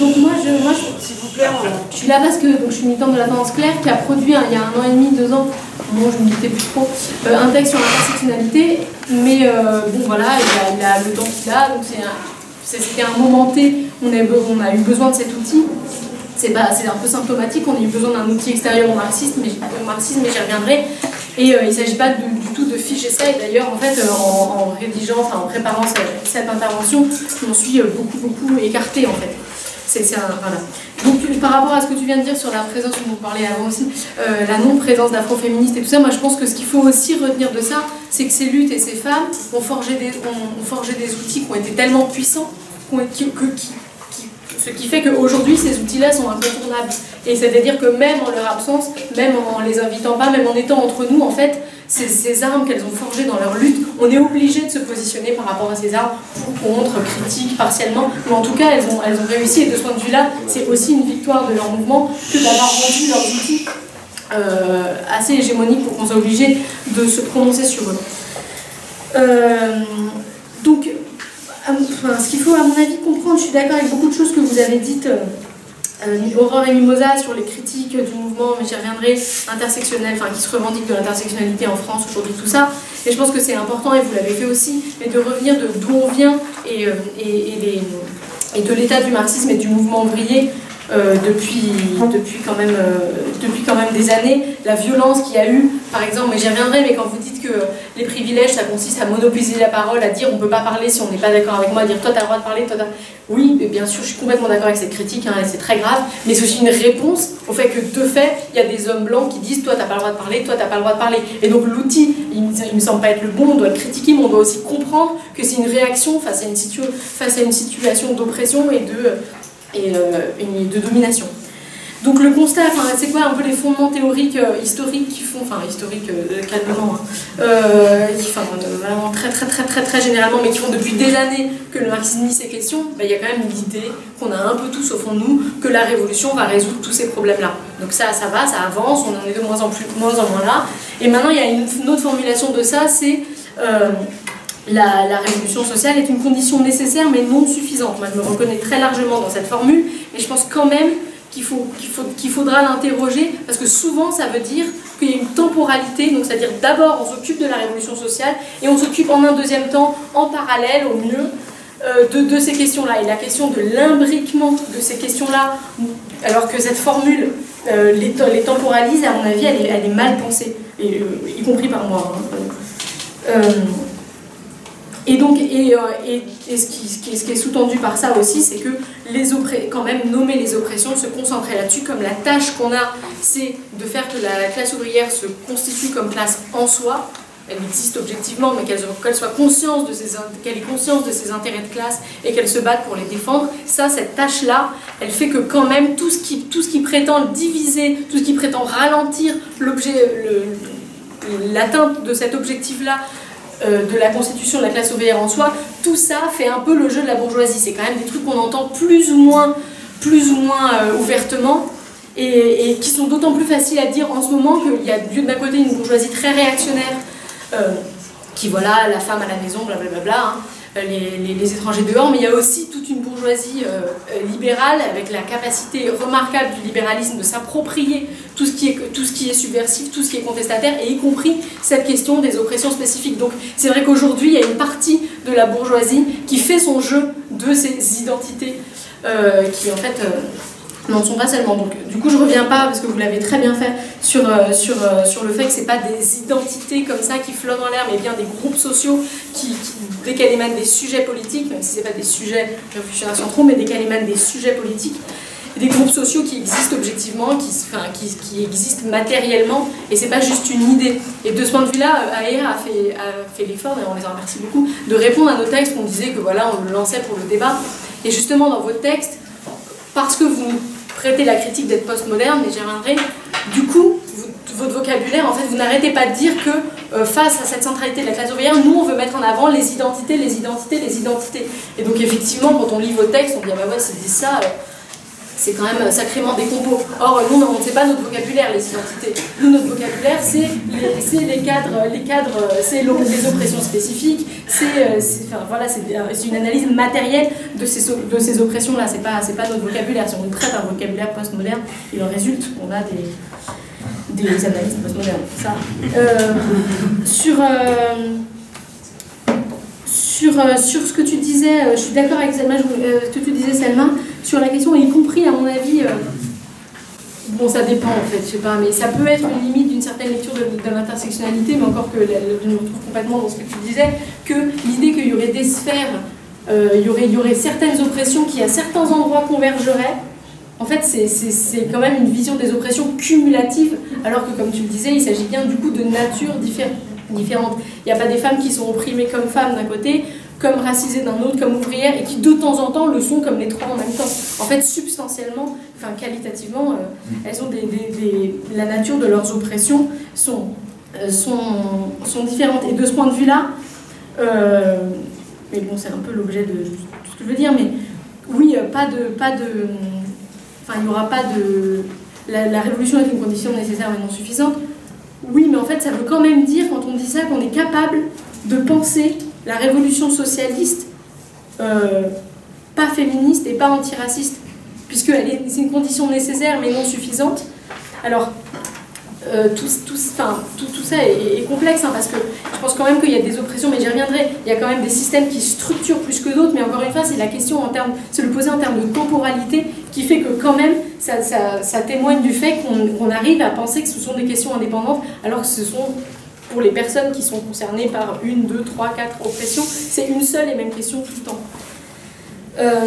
donc moi, je, moi je, suis là parce que donc, je suis militante de la tendance claire qui a produit il y a un an et demi, deux ans, moi je ne militais plus trop, euh, un texte sur l'intersectionnalité, mais euh, bon voilà, il a, le temps qu'il a, donc c'était un moment T, on on a eu besoin de cet outil c'est un peu symptomatique, on a eu besoin d'un outil extérieur au marxisme, mais, j'y reviendrai. Et euh, il ne s'agit pas du tout de figer ça, et d'ailleurs, en fait, euh, en, rédigeant, en préparant cette, intervention, je m'en suis euh, beaucoup, beaucoup écartée, en fait. Un, voilà. Donc, par rapport à ce que tu viens de dire sur la présence, on vous parlait avant aussi, la non-présence d'afroféministes et tout ça, moi je pense que ce qu'il faut aussi retenir de ça, c'est que ces luttes et ces femmes ont forgé des, ont, forgé des outils qui ont été tellement puissants, qui, que, qui, ce qui fait qu'aujourd'hui, ces outils-là sont incontournables. Et c'est-à-dire que même en leur absence, même en les invitant pas, même en étant entre nous, en fait, ces, armes qu'elles ont forgées dans leur lutte, on est obligé de se positionner par rapport à ces armes, pour, contre, critique, partiellement. Mais en tout cas, elles ont, elles ont réussi. Et de ce point de vue-là, c'est aussi une victoire de leur mouvement que d'avoir rendu leurs outils euh, assez hégémoniques pour qu'on soit obligé de se prononcer sur eux. Euh, donc, ce qu'il faut, à mon avis, comprendre, je suis d'accord avec beaucoup de choses que vous avez dites, euh, euh, Aurore et Mimosa, sur les critiques du mouvement, mais j'y reviendrai, intersectionnel, enfin, qui se revendique de l'intersectionnalité en France aujourd'hui, tout ça. Et je pense que c'est important, et vous l'avez fait aussi, mais de revenir de d'où on vient et, euh, et, et de l'état du marxisme et du mouvement ouvrier euh, depuis, depuis, quand même, euh, depuis quand même des années, la violence qu'il y a eu, par exemple, mais j'y reviendrai, mais quand vous dites que les privilèges, ça consiste à monopoliser la parole, à dire on ne peut pas parler si on n'est pas d'accord avec moi, à dire toi tu as le droit de parler, toi Oui, mais bien sûr, je suis complètement d'accord avec cette critique, hein, c'est très grave, mais c'est aussi une réponse au fait que de fait, il y a des hommes blancs qui disent toi tu n'as pas le droit de parler, toi tu n'as pas le droit de parler. Et donc l'outil, il, ne me semble pas être le bon, on doit le critiquer, mais on doit aussi comprendre que c'est une réaction face à une situation d'oppression et de et, euh, de domination. Donc le constat, c'est quoi un peu les fondements théoriques euh, historiques qui font, enfin historiques euh, calmement, hein, qui, enfin vraiment très très très très très généralement, mais qui font depuis des années que le marxisme ces questions, ben, il y a quand même l'idée qu'on a un peu tous au fond de nous que la révolution va résoudre tous ces problèmes-là. Donc ça, ça va, ça avance, on en est de moins en plus, moins en moins là. Et maintenant il y a une, autre formulation de ça, c'est la, révolution sociale est une condition nécessaire mais non suffisante. Moi, je me reconnais très largement dans cette formule, mais je pense quand même qu'il faut, faudra l'interroger, parce que souvent, ça veut dire qu'il y a une temporalité, donc c'est-à-dire d'abord, on s'occupe de la révolution sociale, et on s'occupe en un deuxième temps, en parallèle, au mieux, euh, de, ces questions-là. Et la question de l'imbriquement de ces questions-là, alors que cette formule euh, les, temporalise, à mon avis, elle est, mal pensée, euh, y compris par moi. Hein. Et donc, et, euh, et, ce, qui, ce, qui, est sous-tendu par ça aussi, c'est que les quand même nommer les oppressions, se concentrer là-dessus, comme la tâche qu'on a, c'est de faire que la, classe ouvrière se constitue comme classe en soi, elle existe objectivement, mais qu'elle soit consciente de ses, qu'elle ait conscience de ses intérêts de classe et qu'elle se batte pour les défendre, ça, cette tâche-là, elle fait que quand même tout ce qui, tout ce qui prétend diviser, tout ce qui prétend ralentir l'objet, l'atteinte de cet objectif-là euh, de la constitution de la classe ouvrière en soi, tout ça fait un peu le jeu de la bourgeoisie. C'est quand même des trucs qu'on entend plus ou moins, euh, ouvertement et, qui sont d'autant plus faciles à dire en ce moment qu'il y a d'un côté une bourgeoisie très réactionnaire euh, qui voilà la femme à la maison, blablabla, hein, les, étrangers dehors, mais il y a aussi toute une bourgeoisie euh, euh, libérale avec la capacité remarquable du libéralisme de s'approprier tout, ce qui est, tout ce qui est subversif, tout ce qui est contestataire, et y compris cette question des oppressions spécifiques. Donc c'est vrai qu'aujourd'hui, il y a une partie de la bourgeoisie qui fait son jeu de ces identités euh, qui en fait n'en sont pas seulement. Donc, du coup, je reviens pas, parce que vous l'avez très bien fait, sur, euh, sur, euh, sur le fait que ce pas des identités comme ça qui flottent dans l'air, mais bien des groupes sociaux qui, dès qu'elles émanent des sujets politiques, même si ce pas des sujets révolutionnaires centraux, mais dès qu'elles émanent des sujets politiques, des groupes sociaux qui existent objectivement, qui, enfin, qui, qui existent matériellement, et c'est pas juste une idée. Et de ce point de vue-là, AER a fait, fait l'effort, et on les en remercie beaucoup, de répondre à nos textes. On disait que voilà, on le lançait pour le débat. Et justement, dans vos textes, parce que vous prêtez la critique d'être postmoderne, mais j'y reviendrai, du coup, votre vocabulaire, en fait, vous n'arrêtez pas de dire que euh, face à cette centralité de la classe ouvrière, nous, on veut mettre en avant les identités, les identités, les identités. Et donc, effectivement, quand on lit vos textes, on dit, ah bah ouais, c'est ça, euh, c'est quand même sacrément décompos. Or, nous, on ne sait pas notre vocabulaire, les identités. Nous, notre vocabulaire, c'est les, cadres, les cadres, c'est les oppressions spécifiques, c'est enfin, voilà, une analyse matérielle de ces, oppressions-là. C'est pas, pas notre vocabulaire. Si on traite un vocabulaire postmoderne, il en résulte qu'on a des des analystes postmodernes. Ça. Euh, sur, euh, sur, euh, sur ce que tu disais, je suis d'accord avec ce que tu disais Selma, sur la question, y compris à mon avis, bon ça dépend en fait, je sais pas, mais ça peut être une limite d'une certaine lecture de, l'intersectionnalité, mais encore que je me retrouve complètement dans ce que tu disais, que l'idée qu'il y aurait des sphères, aurait, il y aurait certaines oppressions qui à certains endroits convergeraient, en fait, c'est quand même une vision des oppressions cumulatives, alors que, comme tu le disais, il s'agit bien du coup de natures différentes. Il n'y a pas des femmes qui sont opprimées comme femmes d'un côté, comme racisées d'un autre, comme ouvrières, et qui de temps en temps le sont comme les trois en même temps. En fait, substantiellement, enfin qualitativement, euh, elles ont des, la nature de leurs oppressions sont, euh, sont, sont différentes. Et de ce point de vue-là, euh, mais bon, c'est un peu l'objet de tout ce que je veux dire, mais oui, pas de, pas de Enfin, il n'y aura pas de. La, révolution est une condition nécessaire mais non suffisante. Oui, mais en fait, ça veut quand même dire, quand on dit ça, qu'on est capable de penser la révolution socialiste euh, pas féministe et pas antiraciste, puisque c'est une condition nécessaire mais non suffisante. Alors, euh, tout, tout, tout, ça est, complexe, hein, parce que je pense quand même qu'il y a des oppressions, mais j'y reviendrai. Il y a quand même des systèmes qui structurent plus que d'autres, mais encore une fois, c'est la question en termes, se le poser en termes de temporalité qui fait que quand même, ça, témoigne du fait qu'on arrive à penser que ce sont des questions indépendantes, alors que ce sont pour les personnes qui sont concernées par une, deux, trois, quatre oppressions, c'est une seule et même question tout le temps. Euh,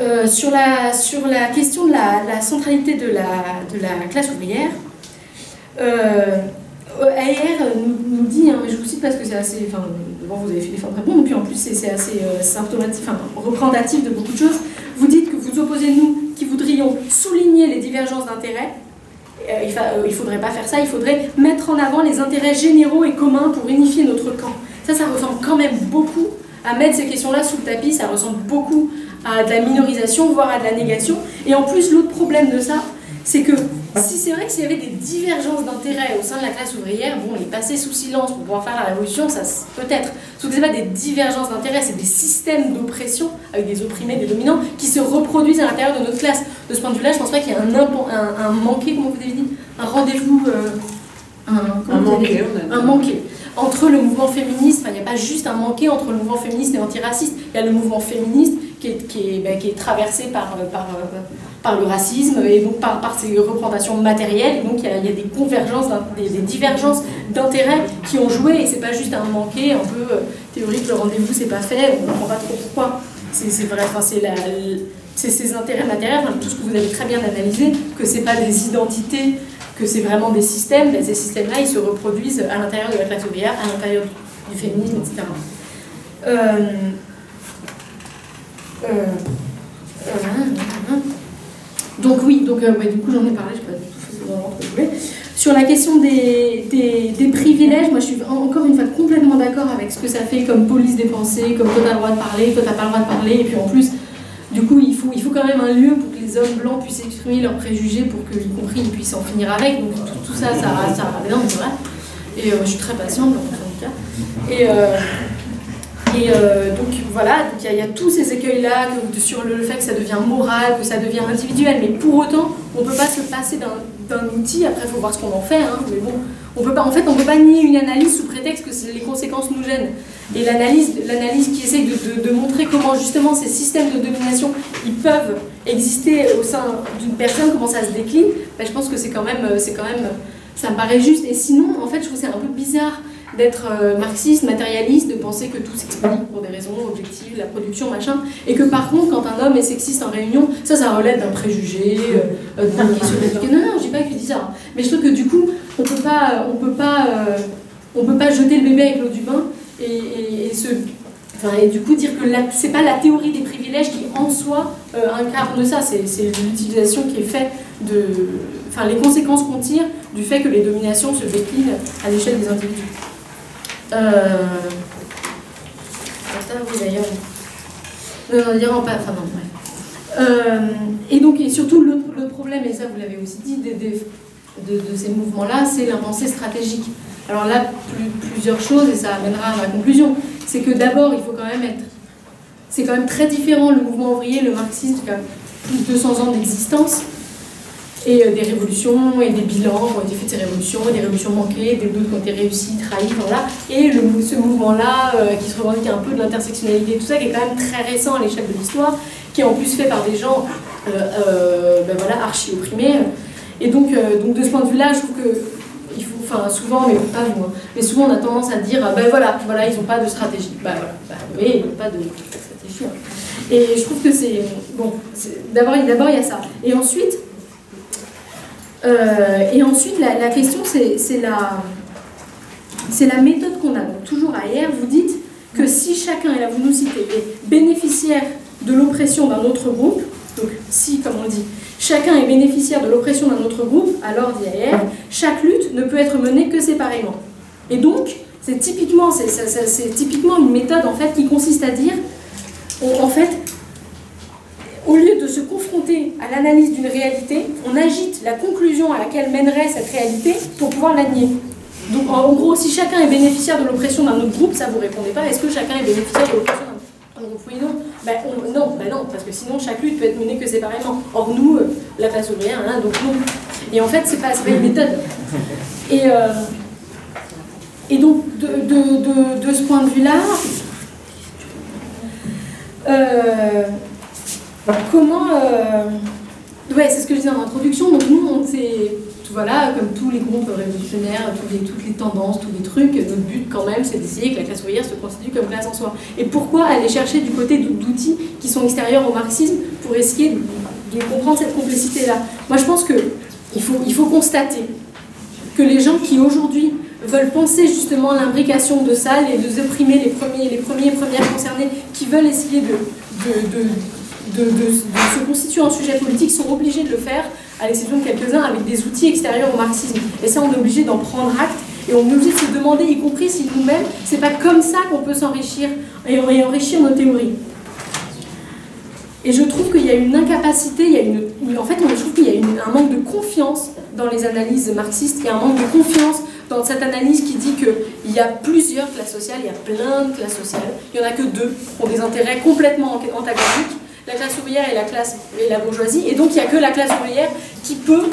euh, sur, la, sur la question de la, centralité de la, de la classe ouvrière, euh, nous, dit, hein, je vous cite parce que c'est assez, enfin, vous avez fait très bons, et puis en plus c'est assez euh, symptomatique, enfin, représentatif de beaucoup de choses. Vous dites que vous opposez nous qui voudrions souligner les divergences d'intérêts. Euh, il ne faudrait pas faire ça, il faudrait mettre en avant les intérêts généraux et communs pour unifier notre camp. Ça, ça ressemble quand même beaucoup à mettre ces questions-là sous le tapis, ça ressemble beaucoup à de la minorisation, voire à de la négation. Et en plus, l'autre problème de ça, c'est que si c'est vrai que s'il y avait des divergences d'intérêts au sein de la classe ouvrière, bon, les passer sous silence pour pouvoir faire la révolution, ça peut-être. Sauf que ce pas des divergences d'intérêts, c'est des systèmes d'oppression avec des opprimés, des dominants, qui se reproduisent à l'intérieur de notre classe. De ce point de vue-là, je pense pas qu'il y ait un, un, un, manqué, comment vous avez dit? Un rendez-vous. Euh, un, un manqué, un manqué entre le mouvement féministe, il n'y a pas juste un manqué entre le mouvement féministe et antiraciste, il y a le mouvement féministe qui est, qui est, ben, qui est traversé par, par, par, le racisme et donc par, ses représentations matérielles, donc il y, a, des convergences, des, divergences d'intérêts qui ont joué, et c'est pas juste un manqué un peu euh, théorique, le rendez-vous c'est pas fait, on comprend pas trop pourquoi. C'est vrai, enfin, c'est c'est ces intérêts matériels, tout ce que vous avez très bien analysé, que c'est pas des identités que c'est vraiment des systèmes, mais ces systèmes-là, ils se reproduisent à l'intérieur de la classe ouvrière, à l'intérieur du féminisme, etc. donc oui, donc du coup j'en ai parlé, je ne sais pas tout Sur la question des, privilèges, moi je suis encore une fois complètement d'accord avec ce que ça fait comme police des pensées, comme toi tu as le droit de parler, toi tu n'as pas le droit de parler, et puis en plus, du coup il faut, quand même un lieu pour les hommes blancs puissent exprimer leurs préjugés pour que, compris, ils puissent en finir avec. Donc tout, ça, ça, ça, mais non, c'est vrai. Et euh, je suis très patiente dans tout cas. Et, euh, et euh, donc voilà, il y, a tous ces écueils-là sur le, fait que ça devient moral, que ça devient individuel, mais pour autant, on ne peut pas se passer d'un outil, après il faut voir ce qu'on en fait, hein, mais bon, on peut pas, en fait on ne peut pas nier une analyse sous prétexte que les conséquences nous gênent. Et l'analyse, qui essaie de, montrer comment justement ces systèmes de domination ils peuvent exister au sein d'une personne, comment ça se décline, ben, je pense que c'est quand même, c'est quand même, ça me paraît juste. Et sinon, en fait, je trouve c'est un peu bizarre d'être euh, marxiste, matérialiste, de penser que tout s'explique pour des raisons objectives, la production, machin, et que par contre, quand un homme est sexiste en réunion, ça, ça relève d'un préjugé, euh, euh d'une question Non, non, je dis pas qu'il dit ça, hein. mais je trouve que du coup, on peut pas, on peut pas, euh, on peut pas jeter le bébé avec l'eau du bain et, se Enfin, et du coup, dire que c'est pas la théorie des privilèges qui en soi incarne ça, c'est l'utilisation qui est faite de, enfin, les conséquences qu'on tire du fait que les dominations se déclinent à l'échelle des individus. Et donc, et surtout, le, problème, et ça vous l'avez aussi dit, de, ces mouvements-là, c'est l'impensée stratégique. Alors là, plus, plusieurs choses, et ça amènera à ma conclusion. C'est que d'abord, il faut quand même être. C'est quand même très différent le mouvement ouvrier, le marxisme, qui a plus de 200 ans d'existence, et euh, des révolutions et des bilans qui ont été faits de ces révolutions, des révolutions manquées, des d'autres qui ont été réussies, trahies, voilà. Et le, ce mouvement-là, euh, qui se revendique un peu de l'intersectionnalité, tout ça, qui est quand même très récent à l'échelle de l'histoire, qui est en plus fait par des gens euh, ben voilà, archi-opprimés. Et donc, donc, de ce point de vue-là, je trouve que il faut, enfin, souvent, mais pas nous, hein, mais souvent on a tendance à dire, ben voilà, voilà ils n'ont pas de stratégie. Ben voilà, ben, ils n'ont pas de stratégie. Hein. Et je trouve que c'est. Bon, d'abord, il y a ça. Et ensuite, euh, et ensuite, la, question, c'est la, méthode qu'on a. Donc, toujours à hier, vous dites que si chacun, et là vous nous citez, est bénéficiaire de l'oppression d'un autre groupe, donc si, comme on dit, chacun est bénéficiaire de l'oppression d'un autre groupe, alors dit chaque lutte ne peut être menée que séparément. Et donc, c'est typiquement, typiquement une méthode en fait qui consiste à dire, en fait, au lieu de se confronter à l'analyse d'une réalité, on agite la conclusion à laquelle mènerait cette réalité pour pouvoir la nier. Donc en gros, si chacun est bénéficiaire de l'oppression d'un autre groupe, ça vous répondez pas, est-ce que chacun est bénéficiaire de l'oppression d'un autre groupe Oui, non. Ben, non, ben non, parce que sinon chaque lutte peut être menée que séparément. Or nous, euh, la classe ouvrière, hein, donc non. Et en fait, c'est pas, pas une méthode. Et, euh, et donc, de, de, de, de, ce point de vue-là, euh, comment. Euh... Ouais, c'est ce que je disais en introduction. Donc, nous, on s'est. Voilà, comme tous les groupes révolutionnaires, toutes les, toutes les tendances, tous les trucs, notre but quand même, c'est d'essayer que la classe ouvrière se constitue comme classe en soi. Et pourquoi aller chercher du côté d'outils qui sont extérieurs au marxisme pour essayer de, comprendre cette complexité-là? Moi, je pense qu'il faut, il faut constater que les gens qui aujourd'hui veulent penser justement l'imbrication de salles et de opprimer les premiers, les premiers premières concernés qui veulent essayer de de, se constituer en sujet politique sont obligés de le faire, à l'exception de quelques-uns, avec des outils extérieurs au marxisme. Et ça, on est obligé d'en prendre acte et on est obligé de se demander, y compris si nous-mêmes, c'est pas comme ça qu'on peut s'enrichir et enrichir nos théories. Et je trouve qu'il y a une incapacité, il y a une, en fait, je trouve qu'il y a un manque de confiance dans les analyses marxistes, il y a un manque de confiance dans cette analyse qui dit qu'il y a plusieurs classes sociales, il y a plein de classes sociales, il n'y en a que deux qui ont des intérêts complètement antagoniques la classe ouvrière et la classe et la bourgeoisie, et donc il n'y a que la classe ouvrière qui peut,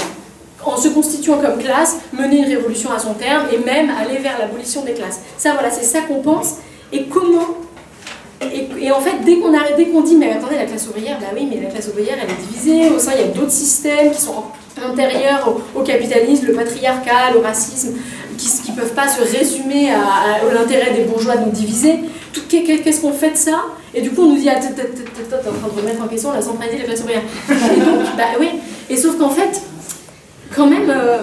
en se constituant comme classe, mener une révolution à son terme et même aller vers l'abolition des classes. Ça, voilà, c'est ça qu'on pense. Et comment et, en fait, dès qu'on dès qu'on dit, mais attendez, la classe ouvrière, bah oui, mais la classe ouvrière, elle est divisée. Au sein, il y a d'autres systèmes qui sont antérieurs au, capitalisme, le patriarcat, le racisme, qui ne peuvent pas se résumer à, l'intérêt des bourgeois de nous diviser. Qu'est-ce qu'on fait de ça? Et du coup, on nous dit, ah, t'es en train de remettre en question la centralité de la classe ouvrière. Et donc, bah oui. Et sauf qu'en fait, quand même. Euh,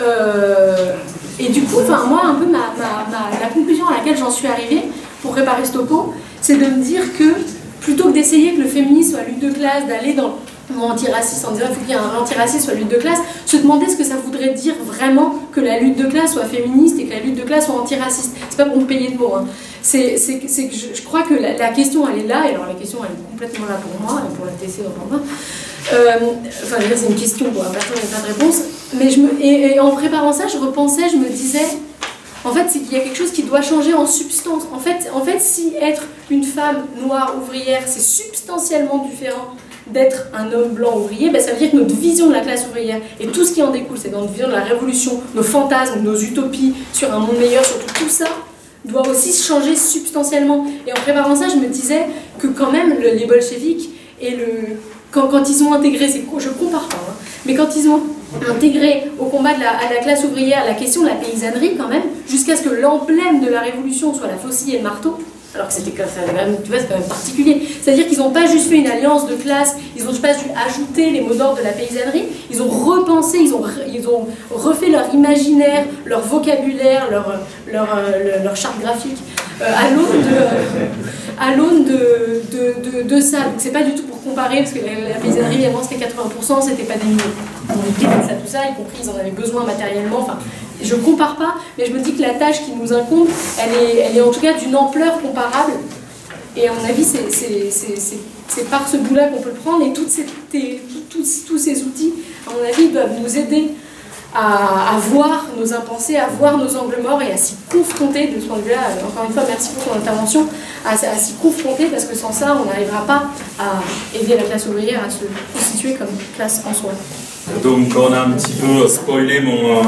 euh, et du coup, moi, un peu ma, ma, ma, la conclusion à laquelle j'en suis arrivée pour préparer ce topo, c'est de me dire que plutôt que d'essayer que le féminisme soit lutte de classe, d'aller dans antiraciste en disant qu'il faut qu'il y ait un antiraciste soit lutte de classe, se demander ce que ça voudrait dire vraiment que la lutte de classe soit féministe et que la lutte de classe soit antiraciste. C'est pas pour me payer de mots. Hein. C'est que je, je, crois que la, question elle est là, et alors la question elle est complètement là pour moi pour la TC au euh, enfin, c'est une question, bon, personne n'a pas de réponse. Mais je me, et, et en préparant ça, je repensais, je me disais, en fait, c'est qu'il y a quelque chose qui doit changer en substance. En fait, en fait, si être une femme noire ouvrière, c'est substantiellement différent d'être un homme blanc ouvrier, ben ça veut dire que notre vision de la classe ouvrière et tout ce qui en découle, c'est notre vision de la révolution, nos fantasmes, nos utopies sur un monde meilleur, surtout tout ça, doit aussi changer substantiellement. Et en préparant ça, je me disais que quand même le, les bolcheviks et le quand, quand ils ont intégré, je compare pas, hein, mais quand ils ont intégré au combat de la, à la classe ouvrière la question de la paysannerie quand même, jusqu'à ce que l'emblème de la révolution soit la faucille et le marteau, alors que c'était quand même, tu vois, quand même particulier. C'est-à-dire qu'ils n'ont pas juste fait une alliance de classe, ils n'ont pas juste ajouté les mots d'ordre de la paysannerie, ils ont repensé, ils ont, ils ont refait leur imaginaire, leur vocabulaire, leur, leur charte graphique euh, à l'aune de, ça. Donc c'est pas du tout pour comparer, parce que la, la paysannerie avant c'était 80%, c'était pas des millions. On ça, tout ça, y compris ils en avaient besoin matériellement. Je compare pas, mais je me dis que la tâche qui nous incombe, elle est, elle est en tout cas d'une ampleur comparable. Et à mon avis, c'est par ce bout-là qu'on peut le prendre. Et toutes ces, tous, tous ces outils, à mon avis, doivent nous aider à, voir nos impensés, à voir nos angles morts et à s'y confronter de ce point de vue-là. Encore une fois, merci pour ton intervention, à, s'y confronter parce que sans ça, on n'arrivera pas à aider la classe ouvrière à se constituer comme classe en soi. Donc on a un petit peu spoilé mon, euh,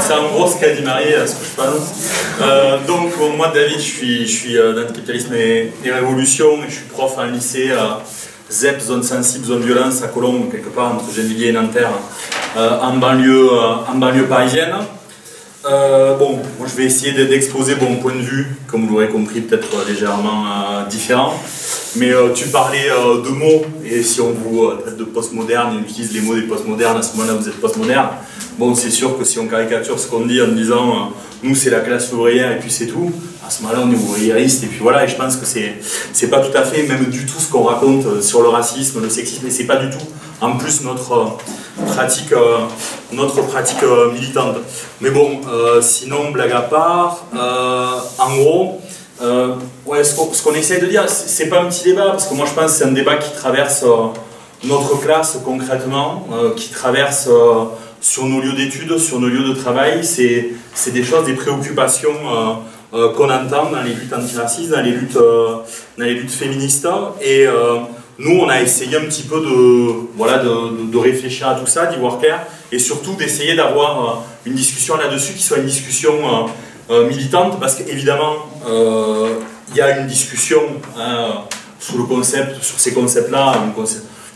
C'est en gros ce qu'a dit Marie, à ce que je pense. Euh, donc moi David, je suis, je suis euh, d'anticapitalisme et, et, révolution je suis prof en lycée. ZEP, zone sensible, zone violence, à Colombes, quelque part entre Gennevilliers et Nanterre, euh, en, banlieue, euh, en banlieue parisienne. Euh, bon, je vais essayer d'exposer mon point de vue, comme vous l'aurez compris, peut-être légèrement différent. Mais tu parlais de mots, et si on vous traite de postmoderne, on utilise les mots des postmodernes, à ce moment-là vous êtes postmoderne. Bon, c'est sûr que si on caricature ce qu'on dit en disant nous c'est la classe ouvrière et puis c'est tout, à ce moment-là, on est ouvriériste, et puis voilà, et je pense que c'est, c'est pas tout à fait, même du tout, ce qu'on raconte euh, sur le racisme, le sexisme, et c'est pas du tout, en plus, notre euh, pratique, euh, notre pratique militante. Mais bon, sinon, blague à part, en gros, ouais, ce qu'on, ce qu'on essaie de dire, c'est, pas un petit débat, parce que moi je pense que c'est un débat qui traverse notre classe concrètement, qui traverse sur nos lieux d'études, sur nos lieux de travail, c'est, c'est des choses, des préoccupations euh, qu'on entend dans les luttes antiracistes, dans les luttes, euh, dans les luttes féministes. Et euh, nous, on a essayé un petit peu de, voilà, de, de, réfléchir à tout ça, d'y voir clair, et surtout d'essayer d'avoir une discussion là-dessus qui soit une discussion militante, parce qu'évidemment, il y a une discussion hein, sur le concept, sur ces concepts-là, une,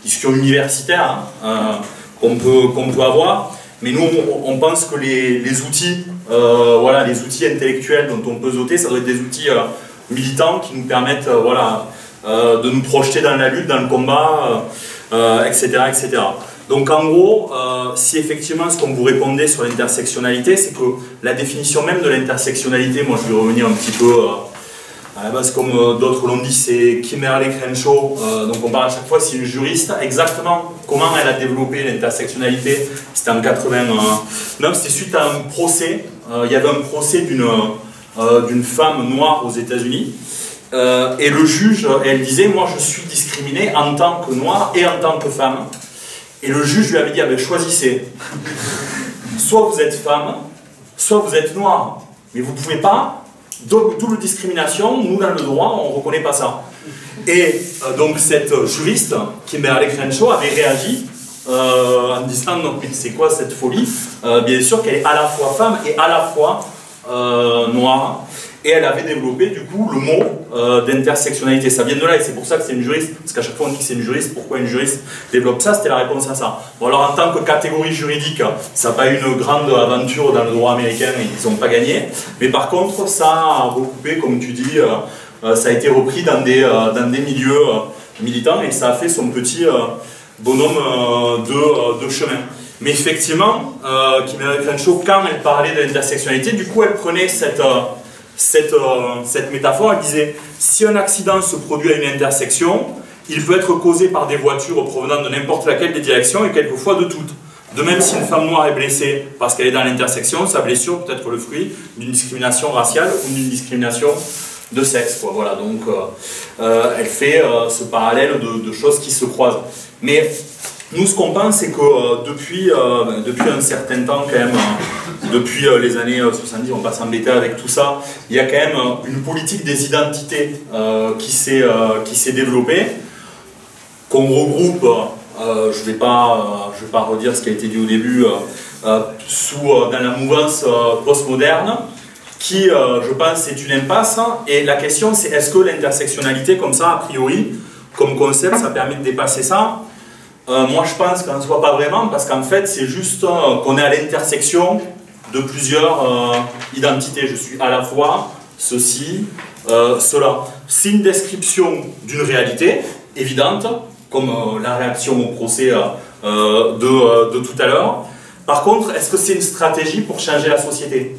discussion universitaire hein, qu'on peut, peut avoir. Mais nous, on, pense que les, les outils, euh, voilà, les outils intellectuels dont on peut sauter, ça doit être des outils euh, militants qui nous permettent euh, voilà, de nous projeter dans la lutte, dans le combat, etc., etc. Donc en gros, si effectivement ce qu'on vous répondait sur l'intersectionnalité, c'est que la définition même de l'intersectionnalité, moi je vais revenir un petit peu à la base, comme euh, d'autres l'ont dit, c'est Kimberly Crenshaw, euh, donc on parle à chaque fois, c'est une juriste. Exactement comment elle a développé l'intersectionnalité, c'était en 89, c'était suite à un procès. Euh, il y avait un procès d'une d'une femme noire aux États-Unis. et le juge, elle disait Moi je suis discriminée en tant que noire et en tant que femme. Et le juge lui avait dit ah ben, Choisissez. soit vous êtes femme, soit vous êtes noire. Mais vous ne pouvez pas double discrimination, nous dans le droit, on ne reconnaît pas ça. Et euh, donc cette juriste, Kimberly Crenshaw, avait réagi euh, en disant non c'est quoi cette folie? Euh, Bien sûr qu'elle est à la fois femme et à la fois noire. Et elle avait développé du coup le mot d'intersectionnalité. Ça vient de là et c'est pour ça que c'est une juriste. Parce qu'à chaque fois on dit que c'est une juriste, pourquoi une juriste développe ça? C'était la réponse à ça. Bon alors en tant que catégorie juridique, ça n'a pas eu une grande aventure dans le droit américain et ils n'ont pas gagné. Mais par contre ça a recoupé, comme tu dis, ça a été repris dans des, dans des milieux militants et ça a fait son petit bonhomme de, chemin. Mais effectivement, euh, Kimberly Crenshaw, quand elle parlait de l'intersectionnalité, du coup, elle prenait cette, cette, euh, cette métaphore, elle disait, si un accident se produit à une intersection, il peut être causé par des voitures provenant de n'importe laquelle des directions et quelquefois de toutes. De même, si une femme noire est blessée parce qu'elle est dans l'intersection, sa blessure peut être le fruit d'une discrimination raciale ou d'une discrimination de sexe. Voilà, donc euh, euh, elle fait ce parallèle de, choses qui se croisent. Mais nous, ce qu'on pense, c'est que depuis, euh, depuis un certain temps, quand même, depuis les années 70, on va pas s'embêter avec tout ça, il y a quand même une politique des identités qui s'est développée, qu'on regroupe, je ne vais, pas, je vais pas redire ce qui a été dit au début, sous, dans la mouvance postmoderne, qui, je pense, est une impasse. Et la question, c'est est-ce que l'intersectionnalité, comme ça, a priori, comme concept, ça permet de dépasser ça? Euh, moi, je pense qu'en soit pas vraiment, parce qu'en fait, c'est juste euh, qu'on est à l'intersection de plusieurs euh, identités. Je suis à la fois ceci, cela. C'est une description d'une réalité évidente, comme la réaction au procès de, de, tout à l'heure. Par contre, est-ce que c'est une stratégie pour changer la société?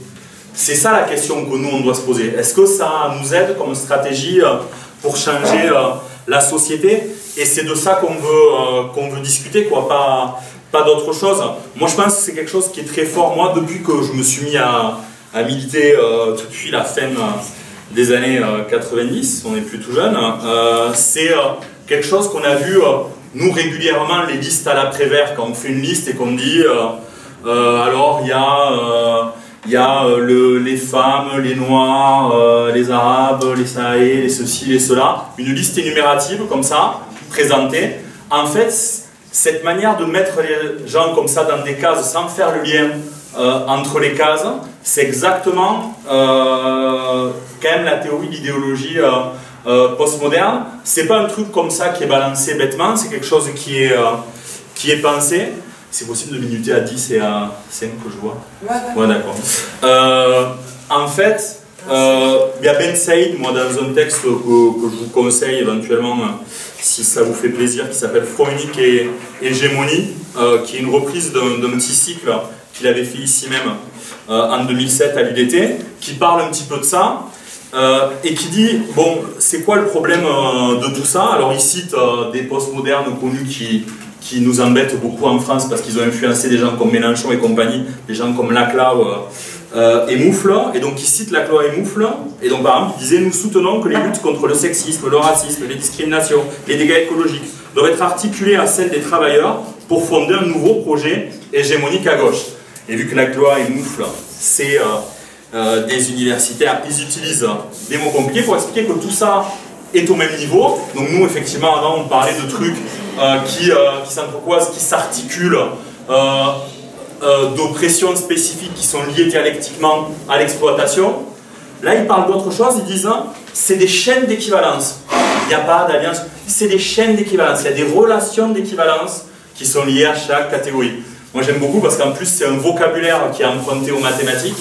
C'est ça la question que nous, on doit se poser. Est-ce que ça nous aide comme stratégie pour changer la société? Et c'est de ça qu'on veut, qu'on veut discuter, quoi, pas d'autre chose. Moi, je pense que c'est quelque chose qui est très fort. Moi, depuis que je me suis mis à, à militer depuis la fin des années 90, on n'est plus tout jeune, c'est quelque chose qu'on a vu nous, régulièrement, les listes à l'après-vert, quand on fait une liste et qu'on dit euh, euh, alors il y a, euh, il y a le, les femmes, les noirs, les arabes, les sahélés, les ceci, les cela, une liste énumérative comme ça, présentée. En fait, cette manière de mettre les gens comme ça dans des cases sans faire le lien entre les cases, c'est exactement quand même la théorie, l'idéologie euh, postmoderne. C'est pas un truc comme ça qui est balancé bêtement, c'est quelque chose qui est, euh, qui est pensé. C'est possible de minuter à 10 et à 5 que je vois Ouais, d'accord. Euh, en fait, il y a Ben Saïd, moi, dans un texte que, je vous conseille éventuellement, si ça vous fait plaisir, qui s'appelle Front unique et hégémonie, qui est une reprise d'un petit cycle qu'il avait fait ici même en 2007 à l'UDT, qui parle un petit peu de ça. Euh, et qui dit, bon, c'est quoi le problème euh, de tout ça? Alors il cite euh, des postmodernes connus qui, qui nous embêtent beaucoup en France parce qu'ils ont influencé des gens comme Mélenchon et compagnie, des gens comme Laclau et Moufle, et donc il cite Laclau et Moufle, et donc par exemple il disait, nous soutenons que les luttes contre le sexisme, le racisme, les discriminations, les dégâts écologiques doivent être articulées à celles des travailleurs pour fonder un nouveau projet hégémonique à gauche. Et vu que Laclau et Moufle, c'est euh, des universitaires, ils utilisent des mots compliqués pour expliquer que tout ça est au même niveau. Donc nous, effectivement, avant, on parlait de trucs euh, qui, euh, qui s'articulent, d'oppressions spécifiques qui sont liées dialectiquement à l'exploitation. Là, ils parlent d'autre chose, ils disent c'est des chaînes d'équivalence. Il n'y a pas d'alliance, c'est des chaînes d'équivalence, il y a des relations d'équivalence qui sont liées à chaque catégorie. Moi j'aime beaucoup parce qu'en plus c'est un vocabulaire qui est emprunté aux mathématiques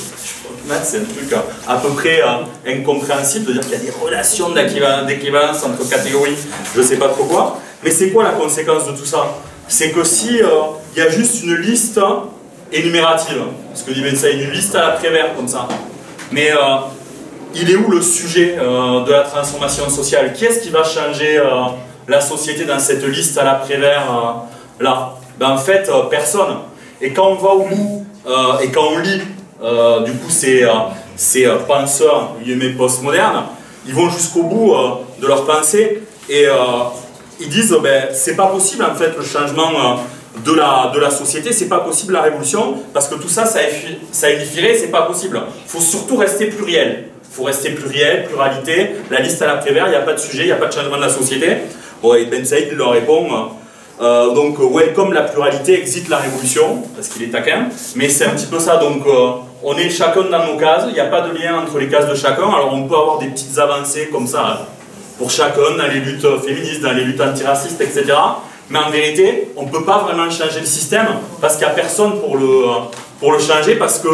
c'est un truc euh, à peu près euh, incompréhensible de dire qu'il y a des relations d'équivalence entre catégories, je ne sais pas trop quoi. Mais c'est quoi la conséquence de tout ça? C'est que si euh, il y a juste une liste énumérative, ce que dit ça, une liste à la prévère comme ça, mais il est où le sujet de la transformation sociale? Qui est-ce qui va changer la société dans cette liste à la prévère là? Ben, En fait, personne. Et quand on va au bout et quand on lit euh, du coup, ces, euh, ces euh, penseurs postmodernes, ils vont jusqu'au bout de leur pensée et ils disent ben, c'est pas possible en fait le changement de la, de la société, c'est pas possible la révolution, parce que tout ça, ça, ça édifierait, c'est pas possible. Faut surtout rester pluriel. Faut rester pluriel, pluralité. La liste à la prévère, il n'y a pas de sujet, il n'y a pas de changement de la société. Et Ben Saïd leur répond euh, donc, welcome la pluralité, exit la révolution, parce qu'il est taquin. Mais c'est un petit peu ça. Donc, on est chacun dans nos cases, il n'y a pas de lien entre les cases de chacun, alors on peut avoir des petites avancées comme ça pour chacun dans les luttes féministes, dans les luttes antiracistes, etc. Mais en vérité, on ne peut pas vraiment changer le système parce qu'il n'y a personne pour le, pour le changer parce que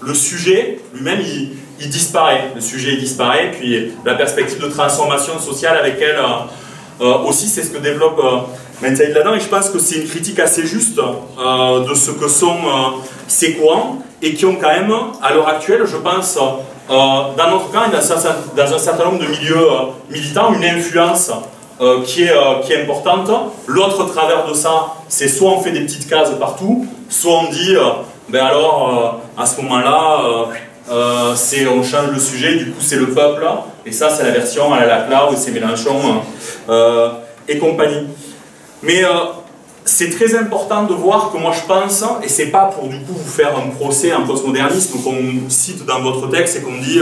le sujet lui-même, il, disparaît. Le sujet il disparaît, puis la perspective de transformation sociale avec elle euh, aussi, c'est ce que développe euh, là-dedans. Et je pense que c'est une critique assez juste euh, de ce que sont ces courants et qui ont quand même, à l'heure actuelle, je pense, euh, dans notre cas et dans, un certain nombre de milieux euh, militants, une influence euh, qui, est, qui est importante. L'autre travers de ça, c'est soit on fait des petites cases partout, soit on dit, ben alors, à ce moment-là, c'est on change le sujet, du coup c'est le peuple, et ça c'est la version à la Laclau, et c'est Mélenchon et compagnie. Mais c'est très important de voir que moi je pense, et c'est pas pour du coup vous faire un procès en postmodernisme qu'on cite dans votre texte et qu'on dit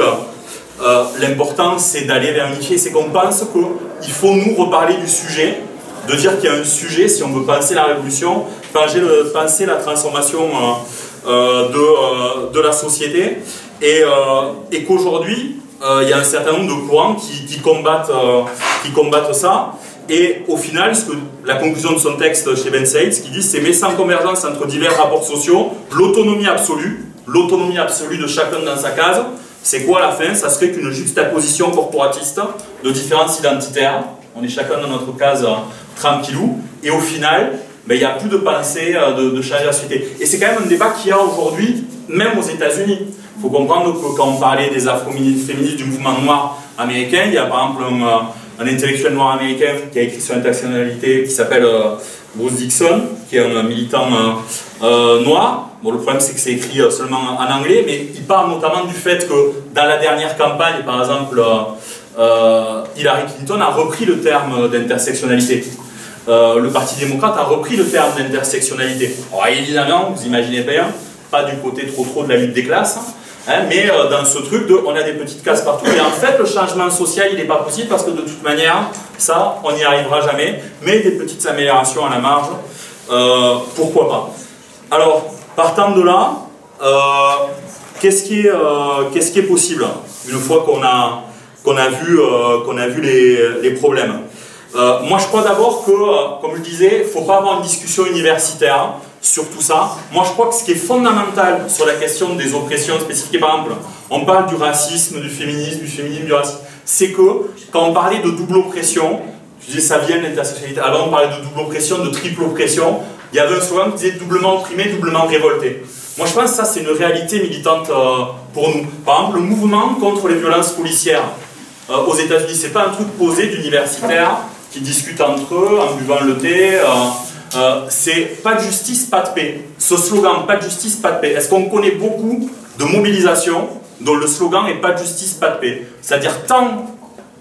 euh, euh, l'important c'est d'aller vérifier, c'est qu'on pense qu'il faut nous reparler du sujet, de dire qu'il y a un sujet si on veut penser la révolution, penser, la transformation euh, de, de, la société, et, qu'aujourd'hui il y a un certain nombre de courants qui, combattent, qui combattent ça. Et au final, la conclusion de son texte chez Ben Said, ce qu'il dit, c'est mais sans convergence entre divers rapports sociaux, l'autonomie absolue, l'autonomie absolue de chacun dans sa case, c'est quoi à la fin? Ça serait qu'une juxtaposition corporatiste de différences identitaires. On est chacun dans notre case euh, tranquillou. Et au final, ben, il n'y a plus de pensée euh, de, de, changer la société. Et c'est quand même un débat qu'il y a aujourd'hui, même aux États-Unis. Il faut comprendre que quand on parlait des afro-féministes du mouvement noir américain, il y a par exemple un, euh, un intellectuel noir américain qui a écrit sur l'intersectionnalité qui s'appelle Bruce Dixon, qui est un militant noir. Bon, le problème c'est que c'est écrit seulement en anglais, mais il parle notamment du fait que dans la dernière campagne, par exemple, Hillary Clinton a repris le terme d'intersectionnalité. le Parti démocrate a repris le terme d'intersectionnalité. évidemment, vous imaginez bien, pas du côté trop trop de la lutte des classes, hein. Mais euh, dans ce truc on a des petites cases partout, et en fait le changement social il n'est pas possible parce que de toute manière, ça on n'y arrivera jamais, mais des petites améliorations à la marge, euh, pourquoi pas. Alors, partant de là, euh, qu'est-ce qui, est possible une fois qu'on a, qu'on a vu, qu'on a vu les, les problèmes? Moi je crois d'abord que, comme je disais, il ne faut pas avoir une discussion universitaire sur tout ça. Moi, je crois que ce qui est fondamental sur la question des oppressions spécifiques, par exemple, on parle du racisme, du féminisme, du féminisme, du racisme, c'est que quand on parlait de double oppression, je disais ça vient de l'intersectionnalité, avant on parlait de double oppression, de triple oppression, il y avait un slogan qui disait doublement opprimé, doublement révolté. Moi, je pense que ça, c'est une réalité militante euh, pour nous. Par exemple, le mouvement contre les violences policières euh, aux États-Unis, c'est pas un truc posé d'universitaires qui discutent entre eux en buvant le thé. Euh, euh, c'est pas de justice, pas de paix. Ce slogan, pas de justice, pas de paix, est-ce qu'on connaît beaucoup de mobilisations dont le slogan est pas de justice, pas de paix? C'est-à-dire tant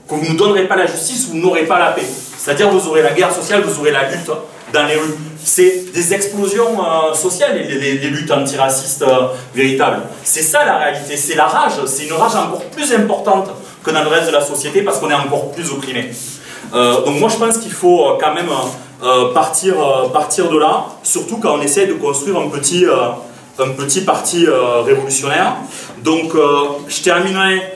que vous ne donnerez pas la justice, vous n'aurez pas la paix. C'est-à-dire vous aurez la guerre sociale, vous aurez la lutte dans les rues. C'est des explosions euh, sociales, les, les, luttes antiracistes euh, véritables. C'est ça la réalité, c'est la rage, c'est une rage encore plus importante que dans le reste de la société parce qu'on est encore plus opprimé. donc moi je pense qu'il faut quand même euh, partir, euh, partir de là, surtout quand on essaie de construire un petit, euh, un petit parti révolutionnaire. Donc je terminerai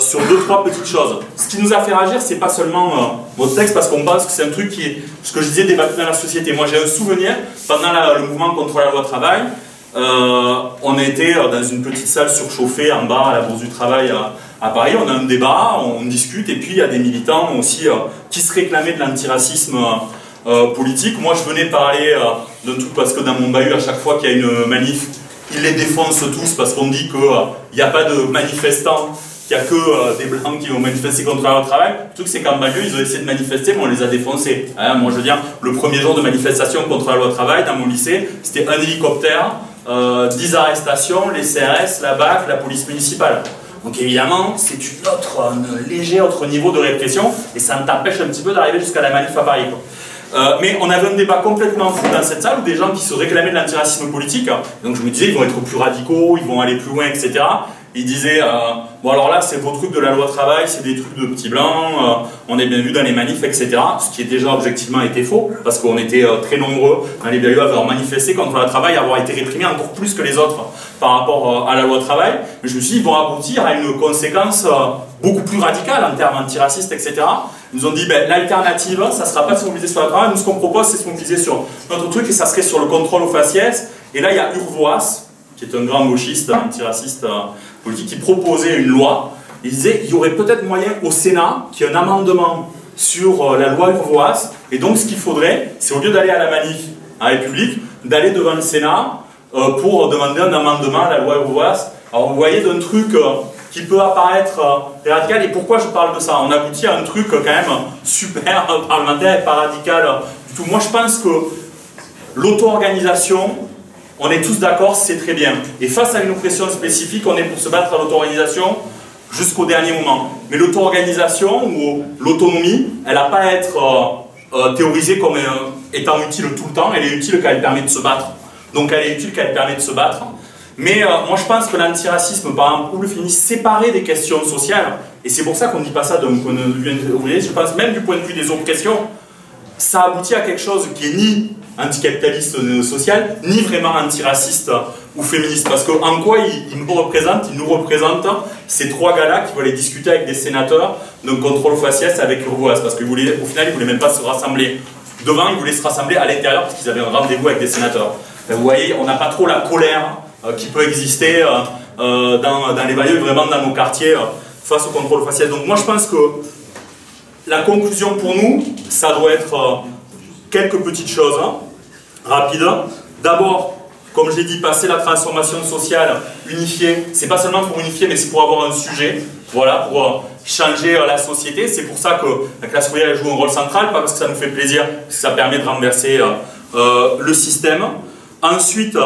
sur deux, trois petites choses. Ce qui nous a fait réagir, c'est pas seulement votre texte, parce qu'on pense que c'est un truc qui est, ce que je disais, débattu dans la société. Moi j'ai un souvenir, pendant le mouvement contre la loi travail, on était dans une petite salle surchauffée en bas à la Bourse du Travail à, Paris. On a un débat, on discute, et puis il y a des militants aussi qui se réclamaient de l'antiracisme euh, politique. Moi, je venais parler euh, d'un truc parce que dans mon bahut, à chaque fois qu'il y a une manif, ils les défoncent tous parce qu'on dit qu'il n'y a pas de manifestants, qu'il n'y a que des blancs qui vont manifester contre leur travail. Le truc, c'est qu'en banlieue, ils ont essayé de manifester, mais on les a défoncés. Hein, moi, je veux dire, le premier jour de manifestation contre la loi travail dans mon lycée, c'était un hélicoptère, 10 euh, arrestations, les CRS, la BAC, la police municipale. Donc évidemment, c'est une autre, un léger autre niveau de répression, et ça t'empêche un petit peu d'arriver jusqu'à la manif à Paris. Euh, mais on avait un débat complètement fou dans cette salle où des gens qui se réclamaient de l'antiracisme politique, donc je me disais ils vont être plus radicaux, ils vont aller plus loin, etc. Ils disaient euh, bon alors là c'est vos trucs de la loi travail, c'est des trucs de petits blancs, euh, on est bien vu dans les manifs, etc. Ce qui est déjà objectivement été faux parce qu'on était très nombreux dans les à avoir manifesté contre le travail, à avoir été réprimés encore plus que les autres par rapport à la loi travail. Mais je me suis dit ils vont aboutir à une conséquence beaucoup plus radicale en termes antiracistes, etc. Ils nous ont dit, ben, l'alternative, ça ne sera pas de se mobiliser sur la travail. Nous, ce qu'on propose, c'est de se mobiliser sur notre truc, et ça serait sur le contrôle aux faciès. Et là, il y a Urvoas, qui est un grand gauchiste, antiraciste euh, politique, qui proposait une loi. Il disait, il y aurait peut-être moyen au Sénat qu'il y ait un amendement sur euh, la loi Urvoas. Et donc, ce qu'il faudrait, c'est au lieu d'aller à la manif à la République, d'aller devant le Sénat euh, pour demander un amendement à la loi Urvoas. Alors, vous voyez d'un truc qui peut apparaître euh, radical. Et pourquoi je parle de ça? On aboutit à un truc quand même super parlementaire et pas radical du tout. Moi, je pense que l'auto-organisation, on est tous d'accord, c'est très bien. Et face à une oppression spécifique, on est pour se battre à l'auto-organisation jusqu'au dernier moment. Mais l'auto-organisation ou l'autonomie, elle n'a pas à être euh, euh, théorisée comme étant utile tout le temps, elle est utile quand elle permet de se battre. Donc elle est utile quand elle permet de se battre. Mais euh, moi je pense que l'antiracisme, par exemple, ou le féminisme, séparé des questions sociales, et c'est pour ça qu'on ne dit pas ça d'un point de vue ouvrier, je pense même du point de vue des oppressions, ça aboutit à quelque chose qui est ni anticapitaliste euh, social, ni vraiment antiraciste ou féministe. Parce qu'en quoi ils, nous représentent Ils nous représentent ces trois gars-là qui aller discuter avec des sénateurs d'un contrôle faciès avec Urvoas. Parce qu'au final, ils ne voulaient même pas se rassembler devant, ils voulaient se rassembler à l'intérieur parce qu'ils avaient un rendez-vous avec des sénateurs. Vous voyez, on n'a pas trop la colère euh, qui peut exister euh, euh, dans, dans, les banlieues, vraiment dans nos quartiers, face au contrôle facial. Donc moi je pense que la conclusion pour nous, ça doit être quelques petites choses hein, rapides. D'abord, comme je l'ai dit, passer la transformation sociale unifiée, c'est pas seulement pour unifier, mais c'est pour avoir un sujet. voilà, pour changer la société. C'est pour ça que la classe ouvrière joue un rôle central, pas parce que ça nous fait plaisir, parce que ça permet de renverser le système. Ensuite,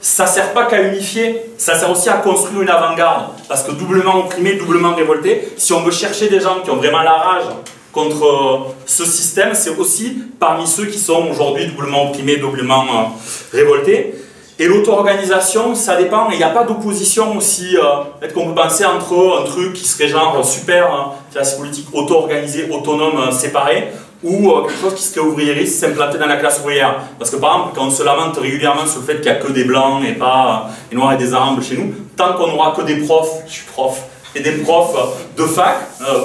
ça sert pas qu'à unifier, ça sert aussi à construire une avant-garde. Parce que doublement opprimé, doublement révolté, si on veut chercher des gens qui ont vraiment la rage contre euh, ce système, c'est aussi parmi ceux qui sont aujourd'hui doublement opprimés, doublement euh, révoltés. Et l'auto-organisation, ça dépend, il n'y a pas d'opposition aussi. Euh, peut-être qu'on peut penser entre un truc qui serait genre super, hein, classe politique auto-organisée, autonome, séparée, ou quelque chose qui serait ouvriériste, s'implanter dans la classe ouvrière. Parce que par exemple, quand on se lamente régulièrement sur le fait qu'il n'y a que des blancs et pas des noirs et des arabes chez nous, tant qu'on n'aura que des profs, je suis prof, et des profs de fac,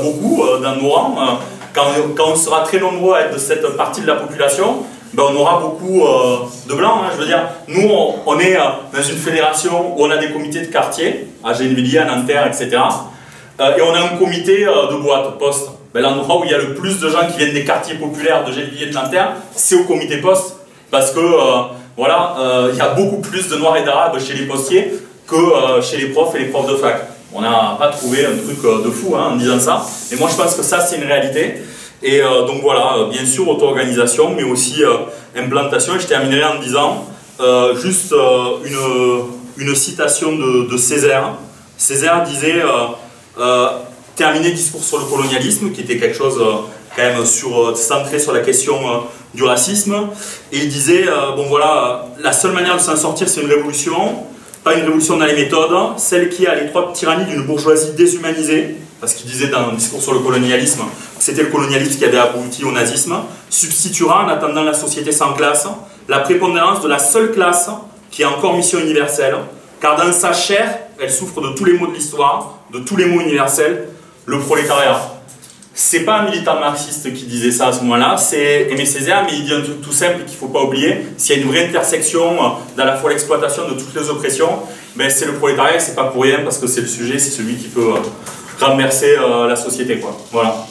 beaucoup dans nos rangs, quand, on sera très nombreux à être de cette partie de la population, ben on aura beaucoup euh, de blancs. Hein. je veux dire, nous, on, est euh, dans une fédération où on a des comités de quartier, à Gennevilliers, à Nanterre, etc. Euh, et on a un comité de boîte, poste. Ben, L'endroit où il y a le plus de gens qui viennent des quartiers populaires de Gennevilliers de Nanterre, c'est au comité poste. Parce que, voilà, il y a beaucoup plus de noirs et d'arabes chez les postiers que chez les profs et les profs de fac. On n'a pas trouvé un truc euh, de fou hein, en disant ça. Et moi, je pense que ça, c'est une réalité. Et euh, donc voilà, euh, bien sûr, auto-organisation, mais aussi implantation. Et je terminerai en disant juste une, une, citation de, de, Césaire. Césaire disait terminer discours sur le colonialisme, qui était quelque chose quand même sur, centré sur la question du racisme. Et il disait bon voilà, la seule manière de s'en sortir, c'est une révolution pas une révolution dans les méthodes, celle qui a l'étroite tyrannie d'une bourgeoisie déshumanisée, parce qu'il disait dans un discours sur le colonialisme que c'était le colonialisme qui avait abouti au nazisme, substituera en attendant la société sans classe la prépondérance de la seule classe qui a encore mission universelle, car dans sa chair, elle souffre de tous les maux de l'histoire, de tous les maux universels, le prolétariat c'est pas un militant marxiste qui disait ça à ce moment-là, c'est Aimé Césaire, mais il dit un truc tout simple qu'il faut pas oublier. S'il y a une vraie intersection euh, dans la fois l'exploitation de toutes les oppressions, ben c'est le prolétariat, c'est pas pour rien parce que c'est le sujet, c'est celui qui peut euh, renverser euh, la société, quoi. Voilà.